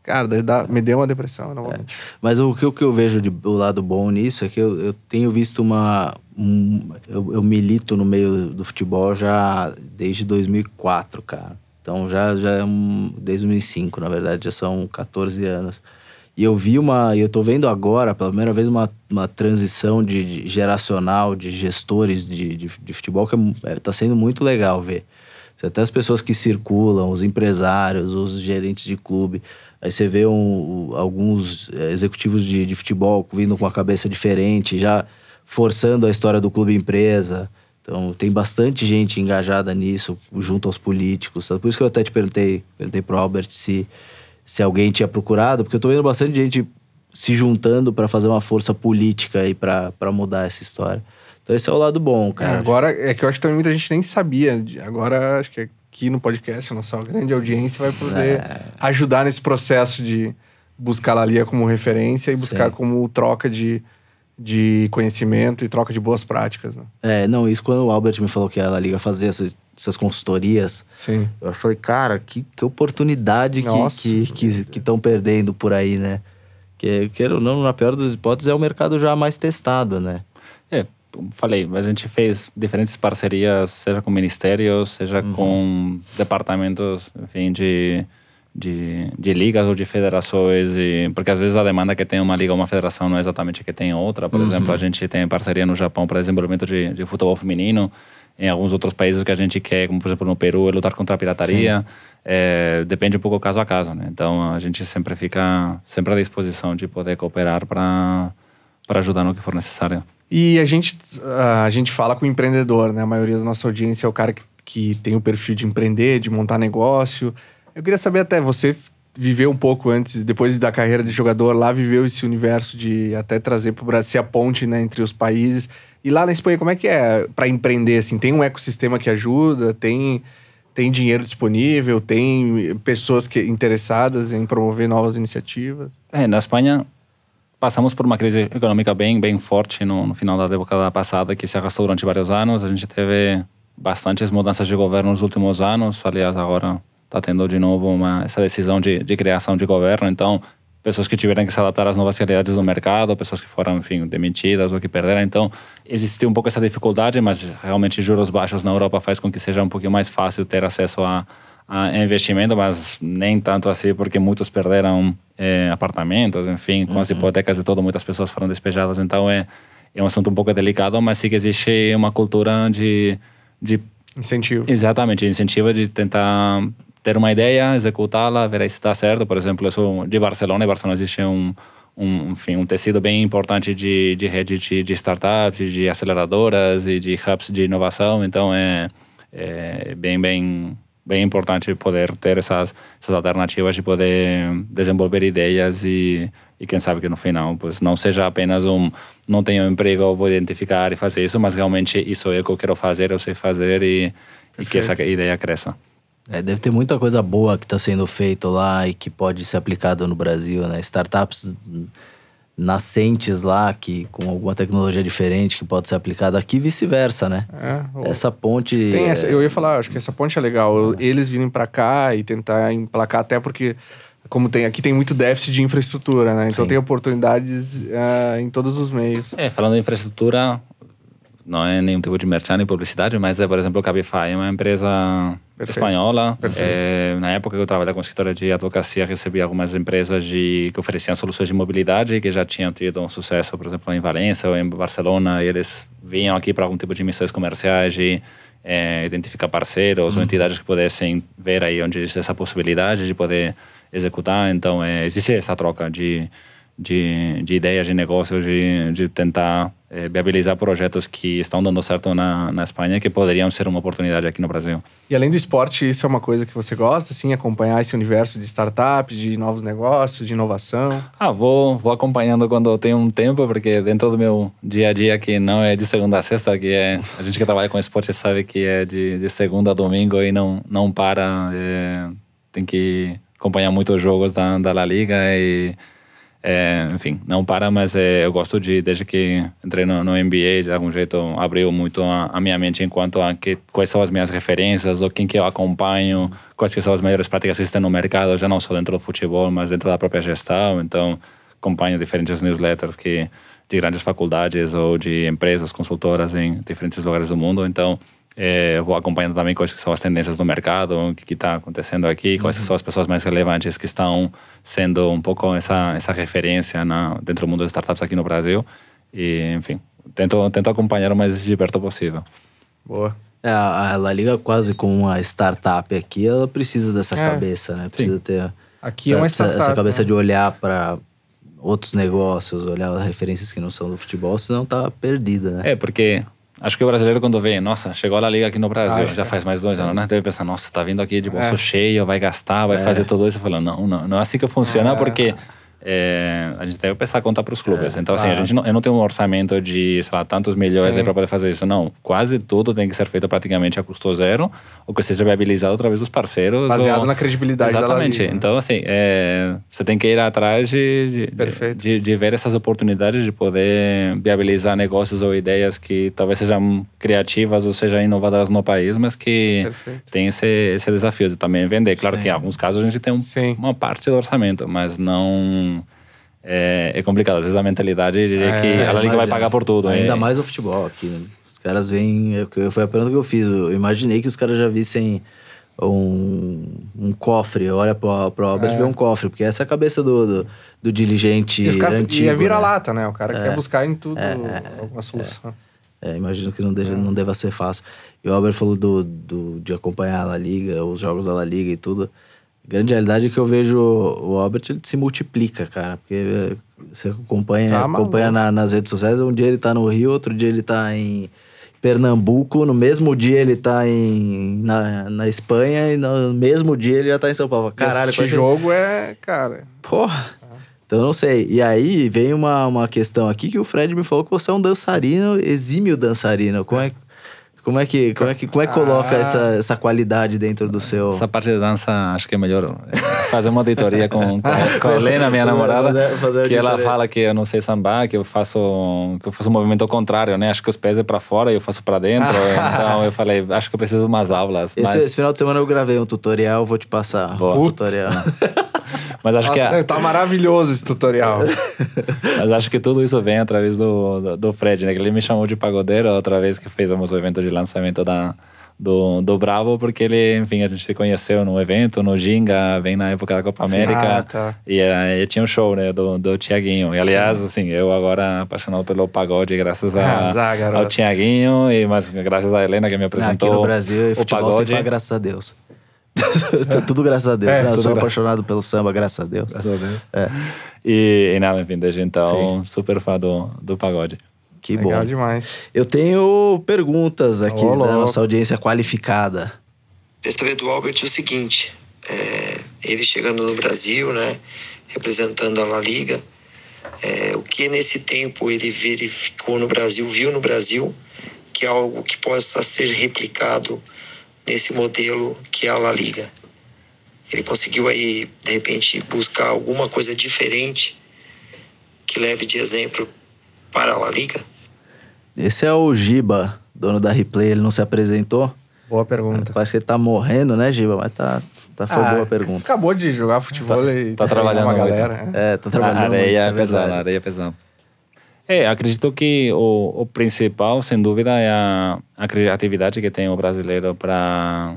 Cara, dá, me deu uma depressão, não é. Mas o que, o que eu vejo de o lado bom nisso é que eu, eu tenho visto uma. Um, eu, eu, milito no meio do futebol já desde 2004, cara. Então já, já é um, desde 2005, na verdade, já são 14 anos. E eu vi uma, e eu tô vendo agora, pela primeira vez, uma, uma transição de, de geracional de gestores de, de, de futebol que é, tá sendo muito legal ver. Até as pessoas que circulam, os empresários, os gerentes de clube. Aí você vê um, alguns é, executivos de, de futebol vindo com a cabeça diferente, já forçando a história do clube empresa. Então tem bastante gente engajada nisso, junto aos políticos. Por isso que eu até te perguntei, perguntei pro Albert se, se alguém tinha procurado, porque eu tô vendo bastante gente se juntando para fazer uma força política aí para mudar essa história. Então esse é o lado bom, cara. É, agora, é que eu acho que também muita gente nem sabia. Agora, acho que aqui no podcast, a nossa grande audiência vai poder é. ajudar nesse processo de buscar a Lia como referência e buscar Sim. como troca de, de conhecimento e troca de boas práticas. Né? É, não, isso quando o Albert me falou que a Liga fazia essas, essas consultorias, Sim. eu falei, cara, que, que oportunidade Nossa, que estão que, que, que perdendo por aí, né? Que, queira ou não, na pior das hipóteses, é o mercado já mais testado, né? É, falei, a gente fez diferentes parcerias, seja com ministérios, seja uhum. com departamentos, enfim, de, de, de ligas ou de federações, e, porque às vezes a demanda que tem uma liga ou uma federação não é exatamente a que tem outra. Por uhum. exemplo, a gente tem parceria no Japão para desenvolvimento de, de futebol feminino, em alguns outros países que a gente quer, como por exemplo no Peru, é lutar contra a pirataria. É, depende um pouco caso a caso, né? Então a gente sempre fica sempre à disposição de poder cooperar para para ajudar no que for necessário. E a gente, a gente fala com o empreendedor, né? A maioria da nossa audiência é o cara que, que tem o perfil de empreender, de montar negócio. Eu queria saber até, você viveu um pouco antes, depois da carreira de jogador, lá viveu esse universo de até trazer para o Brasil a ponte né, entre os países. E lá na Espanha, como é que é para empreender? Assim, tem um ecossistema que ajuda? Tem, tem dinheiro disponível? Tem pessoas que, interessadas em promover novas iniciativas? É, na Espanha passamos por uma crise econômica bem, bem forte no, no, final da década passada, que se arrastou durante vários anos. A gente teve bastantes mudanças de governo nos últimos anos. Aliás, agora está tendo de novo uma, essa decisão de, de criação de governo. Então, pessoas que tiveram que se adaptar às novas realidades do mercado, pessoas que foram, enfim, demitidas ou que perderam. Então, existe um pouco essa dificuldade, mas realmente juros baixos na Europa faz com que seja um pouquinho mais fácil ter acesso a investimento, mas nem tanto assim, porque muitos perderam é, apartamentos, enfim, com uhum. as hipotecas e tudo, muitas pessoas foram despejadas. Então é, é um assunto um pouco delicado, mas sim que existe uma cultura de. de incentivo. Exatamente, incentivo de tentar ter uma ideia, executá-la, ver se está certo. Por exemplo, eu sou de Barcelona, e Barcelona existe um, um, enfim, um tecido bem importante de, de rede de, de startups, de aceleradoras e de hubs de inovação. Então é, é bem, bem bem importante poder ter essas, essas alternativas de poder desenvolver ideias e, e quem sabe que no final pues, não seja apenas um não tenho emprego, vou identificar e fazer isso, mas realmente isso é o que eu quero fazer, eu sei fazer e, e que essa ideia cresça. É, deve ter muita coisa boa que está sendo feito lá e que pode ser aplicado no Brasil, né? Startups nascentes lá, que com alguma tecnologia diferente que pode ser aplicada aqui e vice-versa, né? É, essa ponte. Tem essa, eu ia falar, acho que essa ponte é legal. É. Eles virem para cá e tentar emplacar, até porque. Como tem aqui tem muito déficit de infraestrutura, né? Então Sim. tem oportunidades uh, em todos os meios. É, falando em infraestrutura, não é nenhum tipo de merchan nem publicidade, mas é, por exemplo, o Cabify é uma empresa Perfeito. espanhola. É, na época que eu trabalhava com escritório de advocacia, recebi algumas empresas de, que ofereciam soluções de mobilidade que já tinham tido um sucesso, por exemplo, em Valência ou em Barcelona, e eles vinham aqui para algum tipo de missões comerciais de é, identificar parceiros uhum. ou entidades que pudessem ver aí onde existe essa possibilidade de poder executar. Então, é, existe essa troca de de, de ideias de negócios, de, de tentar é, viabilizar projetos que estão dando certo na, na Espanha que poderiam ser uma oportunidade aqui no Brasil. E além do esporte, isso é uma coisa que você gosta, assim, acompanhar esse universo de startups, de novos negócios, de inovação? Ah, vou, vou acompanhando quando eu tenho um tempo, porque dentro do meu dia a dia, que não é de segunda a sexta, que é a gente que trabalha com esporte sabe que é de, de segunda a domingo e não, não para, é, tem que acompanhar muitos jogos da, da La Liga e é, enfim, não para, mas é, eu gosto de, desde que entrei no, no MBA, de algum jeito abriu muito a, a, minha mente enquanto a que, quais são as minhas referências, ou quem que eu acompanho, quais que são as melhores práticas que existem no mercado, já não só dentro do futebol, mas dentro da própria gestão. Então, acompanho diferentes newsletters que, de grandes faculdades ou de empresas consultoras em diferentes lugares do mundo. Então, É, vou acompanhando também quais são as tendências do mercado, o que está acontecendo aqui, quais uhum. são as pessoas mais relevantes que estão sendo um pouco essa, essa referência na, dentro do mundo das startups aqui no Brasil. E, enfim, tento, tento acompanhar o mais de perto possível. Boa. É, a La Liga quase com uma startup aqui, ela precisa dessa é, cabeça, né? Precisa sim. ter aqui essa, é uma startup, essa cabeça né? de olhar para outros negócios, olhar referências que não são do futebol, senão tá perdida, né? É, porque acho que o brasileiro quando vê, nossa, chegou a La Liga aqui no Brasil, já faz mais dois anos, né? Deve pensar, nossa, tá vindo aqui de bolso é. cheio, vai gastar, vai é. fazer tudo isso. Falando, não, não, não é assim que funciona, é. porque é, a gente deve pensar conta para os clubes. É, então, assim, a gente não, eu não tenho um orçamento de, sei lá, tantos milhões para poder fazer isso. Não, quase tudo tem que ser feito praticamente a custo zero, ou que seja viabilizado através dos parceiros. Baseado ou... na credibilidade Exatamente. Da então, assim, é, você tem que ir atrás de, de, de, de, ver essas oportunidades de poder viabilizar negócios ou ideias que talvez sejam criativas ou sejam inovadoras no país, mas que Perfeito. tem esse, esse desafio de também vender. Claro Sim. que em alguns casos a gente tem um, uma parte do orçamento, mas não é, é complicado. Às vezes a mentalidade é, que a La Liga vai pagar por tudo. Ainda é. mais o futebol aqui. Né? Os caras vêm. É foi a pergunta que eu fiz. Eu imaginei que os caras já vissem um, um cofre. Olha pro, pro Albert é. vê um cofre, porque essa é a cabeça do, do, do diligente. E, caras, antigo, e é vira-lata, né? O cara é. quer buscar em tudo alguma solução. É, imagino que não, deja, não deva ser fácil. E o Albert falou do, do, de acompanhar a La Liga, os jogos da La Liga e tudo grande realidade é que eu vejo o Albert ele se multiplica, cara. Porque é, você acompanha, tá acompanha na, nas redes sociais, um dia ele tá no Rio, outro dia ele tá em Pernambuco, no mesmo dia ele tá em, na, na Espanha e no mesmo dia ele já tá em São Paulo. Caralho, Esse jogo é, cara. Porra. Então eu não sei. E aí vem uma, uma questão aqui que o Fred me falou que você é um dançarino, exímio dançarino. Como é que como é que, como é que, como é que coloca ah. essa, essa qualidade dentro do seu. Essa parte de dança, acho que é melhor fazer uma auditoria com, com, a Helena, minha namorada, fazer, fazer que ela fala que eu não sei sambar, que eu faço que eu faço um movimento ao contrário, né? Acho que os pés é para fora e eu faço para dentro. então eu falei, acho que eu preciso de umas aulas. Esse, mas... esse, final de semana eu gravei um tutorial, vou te passar. Boa. Um tutorial. Mas acho Nossa, que. É... Tá maravilhoso esse tutorial. Mas acho que tudo isso vem através do, do, do, Fred, né? Que ele me chamou de pagodeiro outra vez que fizemos o evento de lançamento da, do, do Bravo, porque ele, enfim, a gente se conheceu no evento, no Ginga, vem na época da Copa América. Ah, tá. E aí tinha um show, né, do, do Tiaguinho. E aliás, Sim. assim, eu agora apaixonado pelo pagode, graças a, ah, ao Tiaguinho, e mas graças a Helena que me apresentou. Aqui no Brasil, o pagode. Faz, graças a Deus. Tudo graças a Deus. É, né? Eu sou apaixonado pelo samba, graças a Deus. Graças a Deus. É. E, e nada, enfim, desde então, Sim. super fã do, do pagode. Que Legal bom. demais. Eu tenho perguntas aqui oh, da nossa audiência qualificada. Queria saber do Albert o seguinte: é, ele chegando no Brasil, né, representando a La Liga, é, o que nesse tempo ele verificou no Brasil, viu no Brasil, que é algo que possa ser replicado nesse modelo que é a La Liga. Ele conseguiu aí, de repente, buscar alguma coisa diferente que leve de exemplo para a La Liga? Esse é o Giba, dono da Replay, ele não se apresentou? Boa pergunta. Parece que ele tá morrendo, né, Giba? Mas tá, tá foi ah, boa pergunta. Acabou de jogar futebol tá, e tá trabalhando uma galera. Muito. É, tá trabalhando. A areia muito, é pesada, a areia é pesada. É, acredito que o, o principal, sem dúvida, é a, a criatividade que tem o brasileiro para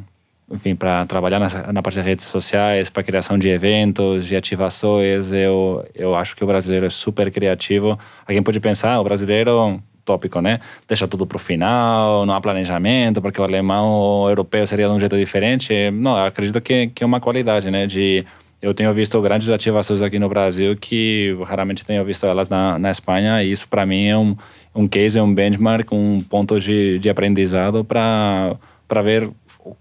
enfim, para trabalhar na, na parte de redes sociais, para criação de eventos, de ativações. Eu, eu acho que o brasileiro é super criativo. Alguém pode pensar, o brasileiro tópico, né? Deixa tudo para o final, não há planejamento, porque o alemão ou o europeu seria de um jeito diferente. Não, acredito que, que é uma qualidade, né? De eu tenho visto grandes ativações aqui no Brasil que raramente tenho visto elas na, na Espanha e isso para mim é um, um case, um benchmark, um ponto de, de aprendizado para ver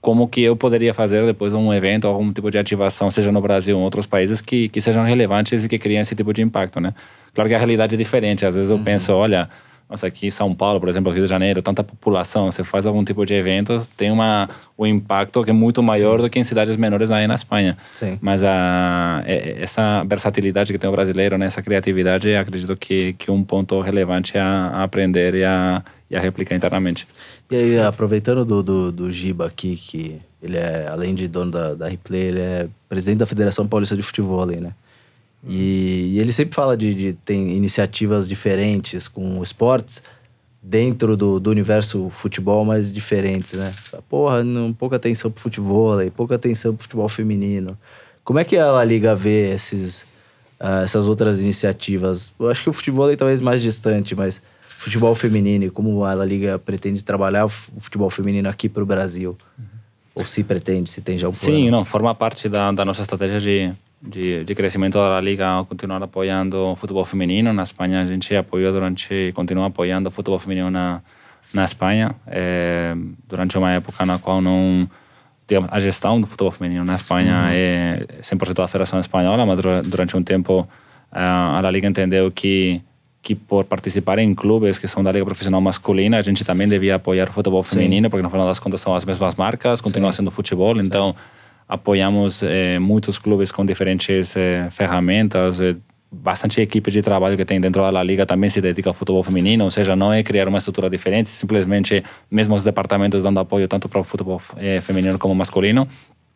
como que eu poderia fazer depois um evento, algum tipo de ativação, seja no Brasil ou em outros países, que, que sejam relevantes e que criem esse tipo de impacto, né? Claro que a realidade é diferente. Às vezes eu uhum. penso, olha, nossa, aqui em São Paulo, por exemplo, Rio de Janeiro, tanta população, você faz algum tipo de eventos, tem uma, um impacto que é muito maior Sim. do que em cidades menores aí na Espanha. Sim. Mas a, essa versatilidade que tem o brasileiro, né, essa criatividade, acredito que, que um ponto relevante a, a aprender e a, e a replicar internamente. E aí, aproveitando do, do, do Giba aqui, que ele é, além de dono da, da Replay, ele é presidente da Federação Paulista de Futebol, né? E, e, ele sempre fala de, de tem iniciativas diferentes com esportes, dentro do, do universo futebol, mas diferentes, né? Porra, não, pouca atenção pro futebol, pouca atenção pro futebol feminino. Como é que a La Liga vê esses, uh, essas outras iniciativas? Eu acho que o futebol é talvez mais distante, mas futebol feminino, como a La Liga pretende trabalhar o futebol feminino aqui para o Brasil? Uhum. Ou se pretende, se tem já um plano? Sim, não, forma parte da, da nossa estratégia de, de, de, crescimento da Liga continuar apoiando o futebol feminino. Na Espanha a gente apoiou durante, continua apoiando o futebol feminino na, na Espanha, é, durante uma época na qual não a gestão do futebol feminino na Espanha uhum. é 100% da Federação Espanhola, mas durante um tempo a La Liga entendeu que que por participar em clubes que são da liga profissional masculina, a gente também devia apoiar o futebol feminino, Sim. porque no final das contas são as mesmas marcas, continua Sim. sendo futebol, então Sim. Apoiamos eh, muitos clubes com diferentes eh, ferramentas, eh, bastante equipe de trabalho que tem dentro da liga também se dedica ao futebol feminino, ou seja, não é criar uma estrutura diferente, simplesmente mesmo os departamentos dando apoio tanto para o futebol eh, feminino como masculino.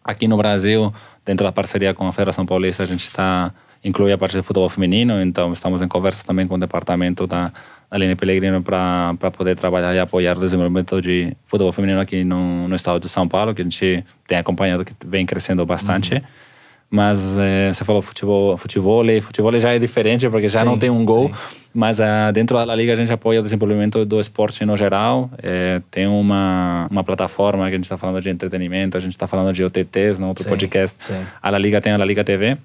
Aqui no Brasil, dentro da parceria com a Federação Paulista, a gente está inclui a parte de futebol feminino, então estamos em conversa também com o departamento da Aline Pellegrino para poder trabalhar e apoiar o desenvolvimento de futebol feminino aqui no, no estado de São Paulo, que a gente tem acompanhado, que vem crescendo bastante. Uhum. Mas é, você falou futebol, futebol, futebol já é diferente porque já sim, não tem um gol, sim. mas uh, dentro da liga a gente apoia o desenvolvimento do esporte no geral. É, tem uma, uma plataforma que a gente está falando de entretenimento, a gente está falando de OTTs no outro sim, podcast. A La Liga tem a La Liga TV,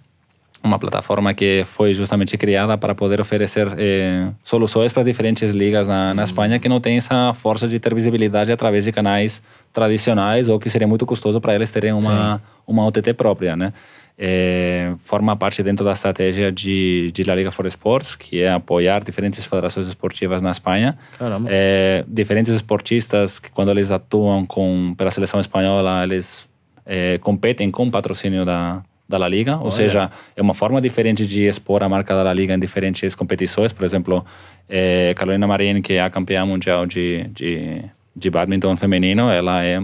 uma plataforma que foi justamente criada para poder oferecer eh, soluções para diferentes ligas na, na Espanha que não tem essa força de ter visibilidade através de canais tradicionais ou que seria muito custoso para eles terem uma, uma OTT própria, né? É, forma parte dentro da estratégia de, de La Liga for Sports, que é apoiar diferentes federações esportivas na Espanha. É, diferentes esportistas que quando eles atuam com, pela seleção espanhola, eles é, competem com patrocínio da, da La Liga, ou seja, é uma forma diferente de expor a marca da La Liga em diferentes competições. Por exemplo, é, Carolina Marin, que é a campeã mundial de, de, de badminton feminino, ela é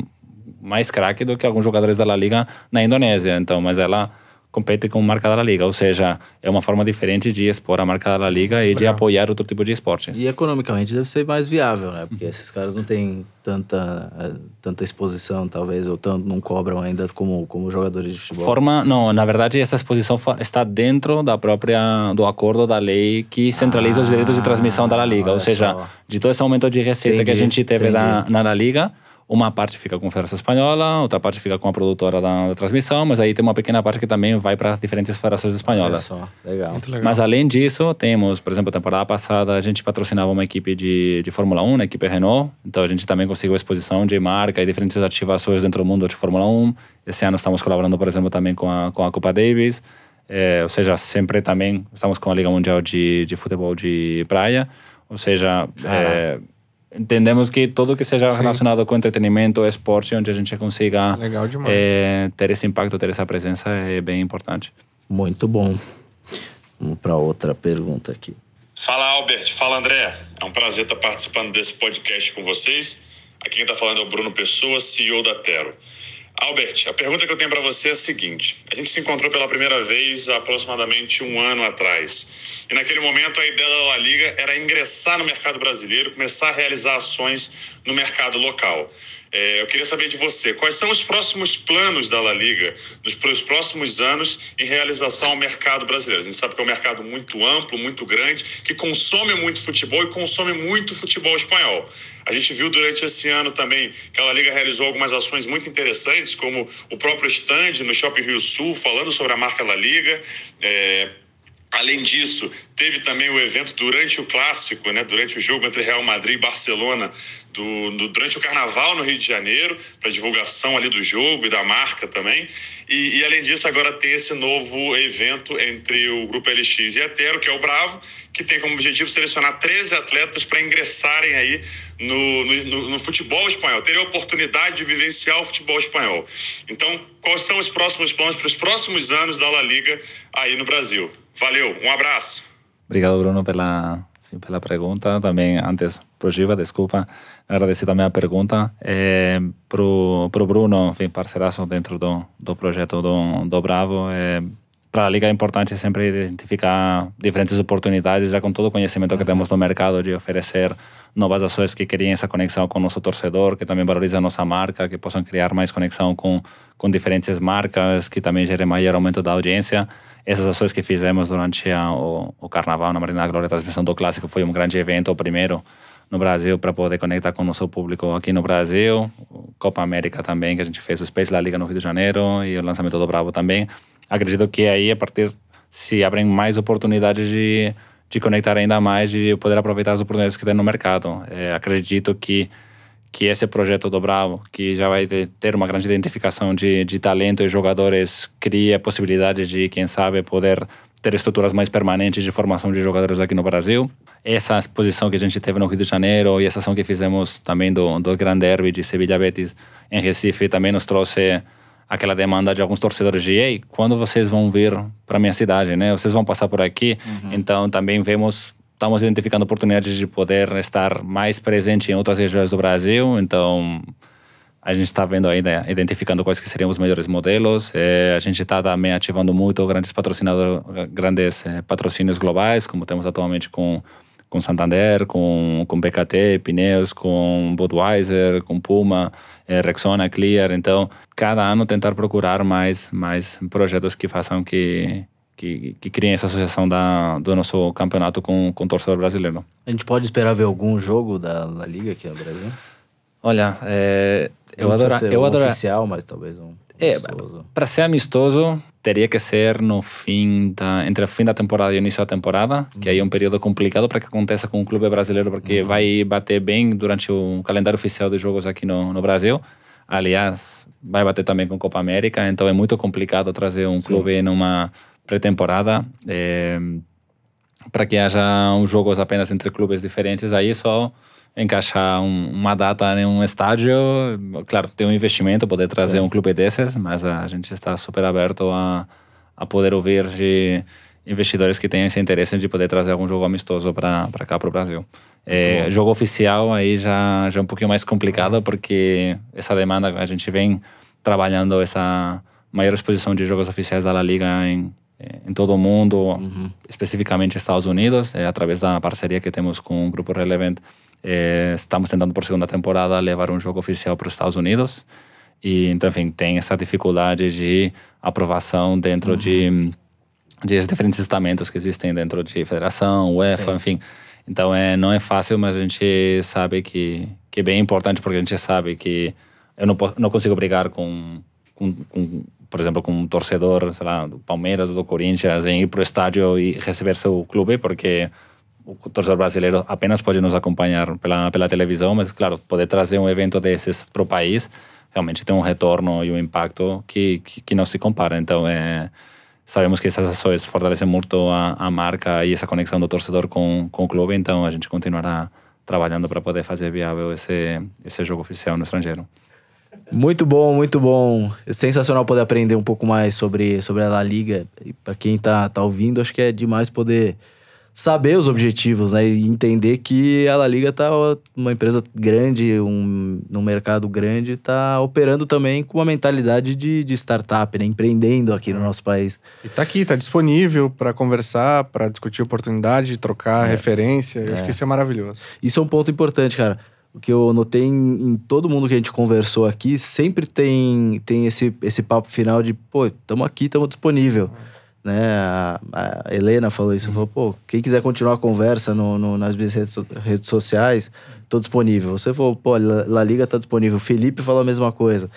mais craque do que alguns jogadores da La Liga na Indonésia. Então, mas ela compete com marca da Liga, ou seja, é uma forma diferente de expor a marca da Liga e Legal. de apoiar outro tipo de esportes. E economicamente deve ser mais viável, né? Porque esses caras não têm tanta, tanta exposição, talvez, ou tanto não cobram ainda como, como jogadores de futebol. Forma, não, na verdade essa exposição está dentro da própria do acordo da lei que centraliza ah, os direitos de transmissão da La Liga, ou seja, só. de todo esse aumento de receita entendi, que a gente teve na, na La Liga, uma parte fica com a Federação Espanhola, outra parte fica com a produtora da, da transmissão, mas aí tem uma pequena parte que também vai para diferentes federações espanholas. só, legal. legal. Mas além disso, temos, por exemplo, a temporada passada a gente patrocinava uma equipe de, de Fórmula 1, a equipe Renault, então a gente também conseguiu exposição de marca e diferentes ativações dentro do mundo de Fórmula 1. Esse ano estamos colaborando, por exemplo, também com a, com a Copa Davis, é, ou seja, sempre também estamos com a Liga Mundial de, de Futebol de Praia, ou seja, é, entendemos que tudo que seja Sim. relacionado com entretenimento, esporte, onde a gente consiga é, ter esse impacto, ter essa presença, é bem importante. Muito bom. Vamos para outra pergunta aqui. Fala, Albert. Fala, André. É um prazer estar participando desse podcast com vocês. Aqui quem está falando é o Bruno Pessoa, CEO da Tero. Albert, a pergunta que eu tenho para você é a seguinte: a gente se encontrou pela primeira vez há aproximadamente um ano atrás. E naquele momento a ideia da La Liga era ingressar no mercado brasileiro, começar a realizar ações no mercado local. É, eu queria saber de você, quais são os próximos planos da La Liga nos próximos anos em relação ao mercado brasileiro? A gente sabe que é um mercado muito amplo, muito grande, que consome muito futebol e consome muito futebol espanhol. A gente viu durante esse ano também que a Liga realizou algumas ações muito interessantes, como o próprio stand no Shopping Rio Sul, falando sobre a marca La Liga. É, Além disso, teve também o evento durante o clássico, né, durante o jogo entre Real Madrid e Barcelona, do, do, durante o carnaval no Rio de Janeiro, para divulgação ali do jogo e da marca também. E, e, além disso, agora tem esse novo evento entre o Grupo LX e a Tero, que é o Bravo, que tem como objetivo selecionar 13 atletas para ingressarem aí no, no, no, futebol espanhol, terem a oportunidade de vivenciar o futebol espanhol. Então, quais são os próximos planos para os próximos anos da La Liga aí no Brasil? Valeu, um abraço. Obrigado, Bruno, pela, pela pergunta. Também, antes, pro Giva, desculpa, agradecer também a pergunta. É, pro, pro Bruno, enfim, parceiraço dentro do, do projeto do, do Bravo, é, para a liga é importante sempre identificar diferentes oportunidades, já com todo o conhecimento que temos no mercado, de oferecer novas ações que criem essa conexão com o nosso torcedor, que também valorizam a nossa marca, que possam criar mais conexão com, com diferentes marcas, que também gerem maior aumento da audiência. Essas ações que fizemos durante a, o, o Carnaval na Marina Glória, a transmissão do Clássico, foi um grande evento, o primeiro no Brasil, para poder conectar com o nosso público aqui no Brasil. Copa América também, que a gente fez o Space La Liga no Rio de Janeiro e o lançamento do Bravo também acredito que aí, a partir, se abrem mais oportunidades de, de conectar ainda mais, de poder aproveitar as oportunidades que tem no mercado. É, acredito que que esse projeto do Bravo, que já vai ter uma grande identificação de, de talento e jogadores, cria possibilidades de, quem sabe, poder ter estruturas mais permanentes de formação de jogadores aqui no Brasil. Essa exposição que a gente teve no Rio de Janeiro e essa ação que fizemos também do, do Grand Derby de Sevilla Betis em Recife também nos trouxe aquela demanda de alguns torcedores de ei, quando vocês vão vir para minha cidade, né? Vocês vão passar por aqui. Uhum. Então também vemos estamos identificando oportunidades de poder estar mais presente em outras regiões do Brasil. Então a gente está vendo ainda identificando quais que seriam os melhores modelos. É, a gente está também ativando muito grandes patrocinadores, grandes é, patrocínios globais, como temos atualmente com com Santander, com, com BKT, pneus, com Budweiser, com Puma, é, Rexona, Clear. Então, cada ano tentar procurar mais, mais projetos que façam que, que, que criem essa associação da, do nosso campeonato com, com o torcedor brasileiro. A gente pode esperar ver algum jogo da, da Liga aqui no Brasil? Olha, é, eu adoro. Eu um oficial, mas talvez um. É, para ser amistoso, teria que ser no fim da entre o fim da temporada e o início da temporada, uhum. que aí é um período complicado para que aconteça com o clube brasileiro, porque uhum. vai bater bem durante o calendário oficial de jogos aqui no, no Brasil. Aliás, vai bater também com Copa América, então é muito complicado trazer um Sim. clube numa pré-temporada. É, para que haja jogos apenas entre clubes diferentes, aí só encaixar um, uma data em um estádio, claro, tem um investimento poder trazer Sim. um clube desses, mas a gente está super aberto a, a poder ouvir de investidores que tenham esse interesse de poder trazer algum jogo amistoso para cá para o Brasil. É, jogo oficial aí já, já é um pouquinho mais complicado porque essa demanda a gente vem trabalhando essa maior exposição de jogos oficiais da La Liga em, em todo o mundo, uhum. especificamente Estados Unidos, é, através da parceria que temos com o Grupo Relevant é, estamos tentando por segunda temporada levar um jogo oficial para os Estados Unidos. E, então, enfim, tem essa dificuldade de aprovação dentro uhum. de, de diferentes estamentos que existem dentro de federação, UEFA, Sim. enfim. Então, é, não é fácil, mas a gente sabe que, que é bem importante, porque a gente sabe que eu não, não consigo brigar com, com, com, por exemplo, com um torcedor, sei lá, do Palmeiras ou do Corinthians em ir para o estádio e receber seu clube, porque o torcedor brasileiro apenas pode nos acompanhar pela, pela televisão, mas, claro, poder trazer um evento desses para o país realmente tem um retorno e um impacto que, que, que, não se compara. Então, é, sabemos que essas ações fortalecem muito a, a marca e essa conexão do torcedor com, com o clube, então a gente continuará trabalhando para poder fazer viável esse, esse jogo oficial no estrangeiro. Muito bom, muito bom. É sensacional poder aprender um pouco mais sobre, sobre a La Liga. Para quem está tá ouvindo, acho que é demais poder saber os objetivos, né? E entender que a La Liga tá uma empresa grande, um, num mercado grande, tá operando também com uma mentalidade de, de startup, né? Empreendendo aqui no nosso país. E tá aqui, tá disponível para conversar, para discutir oportunidade, trocar é. referência. Eu é. acho que isso é maravilhoso. Isso é um ponto importante, cara. O que eu notei em, em, todo mundo que a gente conversou aqui, sempre tem, tem esse, esse papo final de, pô, estamos aqui, estamos disponível né? A, a, Helena falou isso, uhum. falou, pô, quem quiser continuar a conversa no, no nas minhas redes, redes, sociais, tô disponível. Você falou, pô, La Liga tá disponível. O Felipe falou a mesma coisa.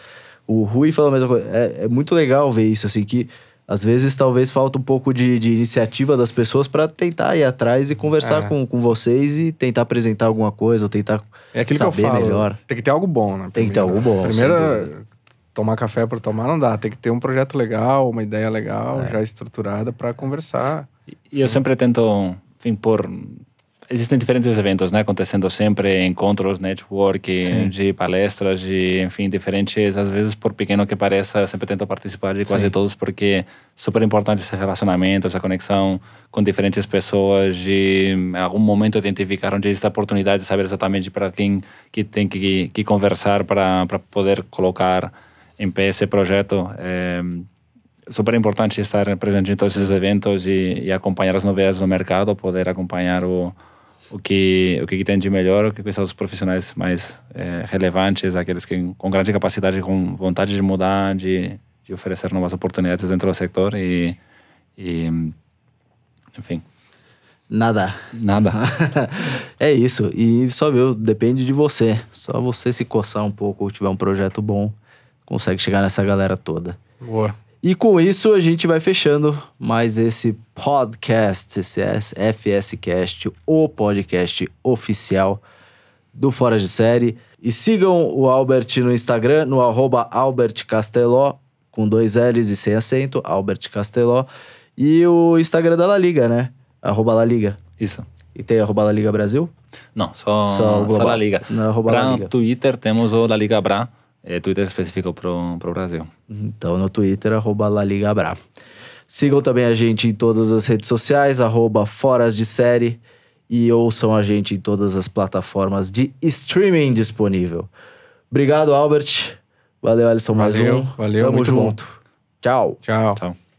O Rui falou a mesma coisa. É, é muito legal ver isso, assim, que às vezes talvez falta um pouco de, de iniciativa das pessoas para tentar ir atrás e conversar é. com, com vocês e tentar apresentar alguma coisa, ou tentar é saber falo, melhor. Tem que ter algo bom, né? Tem que ter algo bom. Primeira, tomar café por tomar não dá. Tem que ter um projeto legal, uma ideia legal, é. já estruturada para conversar. E eu sempre tento, enfim, por existem diferentes eventos, né, acontecendo sempre, encontros, networking, Sim. de palestras, de, enfim, diferentes, às vezes por pequeno que pareça, eu sempre tento participar de quase Sim. todos, porque é super importante esse relacionamento, essa conexão com diferentes pessoas, de em algum momento identificar onde existe a oportunidade de saber exatamente para quem que tem que, que conversar para poder colocar em pé esse projeto. É, super importante estar presente em todos esses eventos e, e acompanhar as novidades do mercado, poder acompanhar o, o que o que tem de melhor, o que são os profissionais mais é, relevantes, aqueles que com grande capacidade, com vontade de mudar, de, de oferecer novas oportunidades dentro do setor e, e enfim. Nada. Nada. é isso. E só viu, depende de você. Só você se coçar um pouco, tiver um projeto bom, consegue chegar nessa galera toda. Boa. E com isso a gente vai fechando mais esse podcast, esse FSCast, o podcast oficial do Fora de Série. E sigam o Albert no Instagram, no arroba Albert Casteló, com dois L's e sem acento, Albert Casteló. E o Instagram da La Liga, né? Arroba La Liga. Isso. E tem arroba La Liga Brasil? Não, só, Só só. La Liga. Não, arroba La Para Liga. Twitter temos o La Liga Bra, é Twitter específico pro, pro Brasil. Então no Twitter, arroba LaLigaBra. Sigam também a gente em todas as redes sociais, arroba Foras de Série. E ouçam a gente em todas as plataformas de streaming disponível. Obrigado, Albert. Valeu, Alisson, mais Valeu, um. valeu, Tamo muito bom. junto. Tchau. Tchau. Tchau.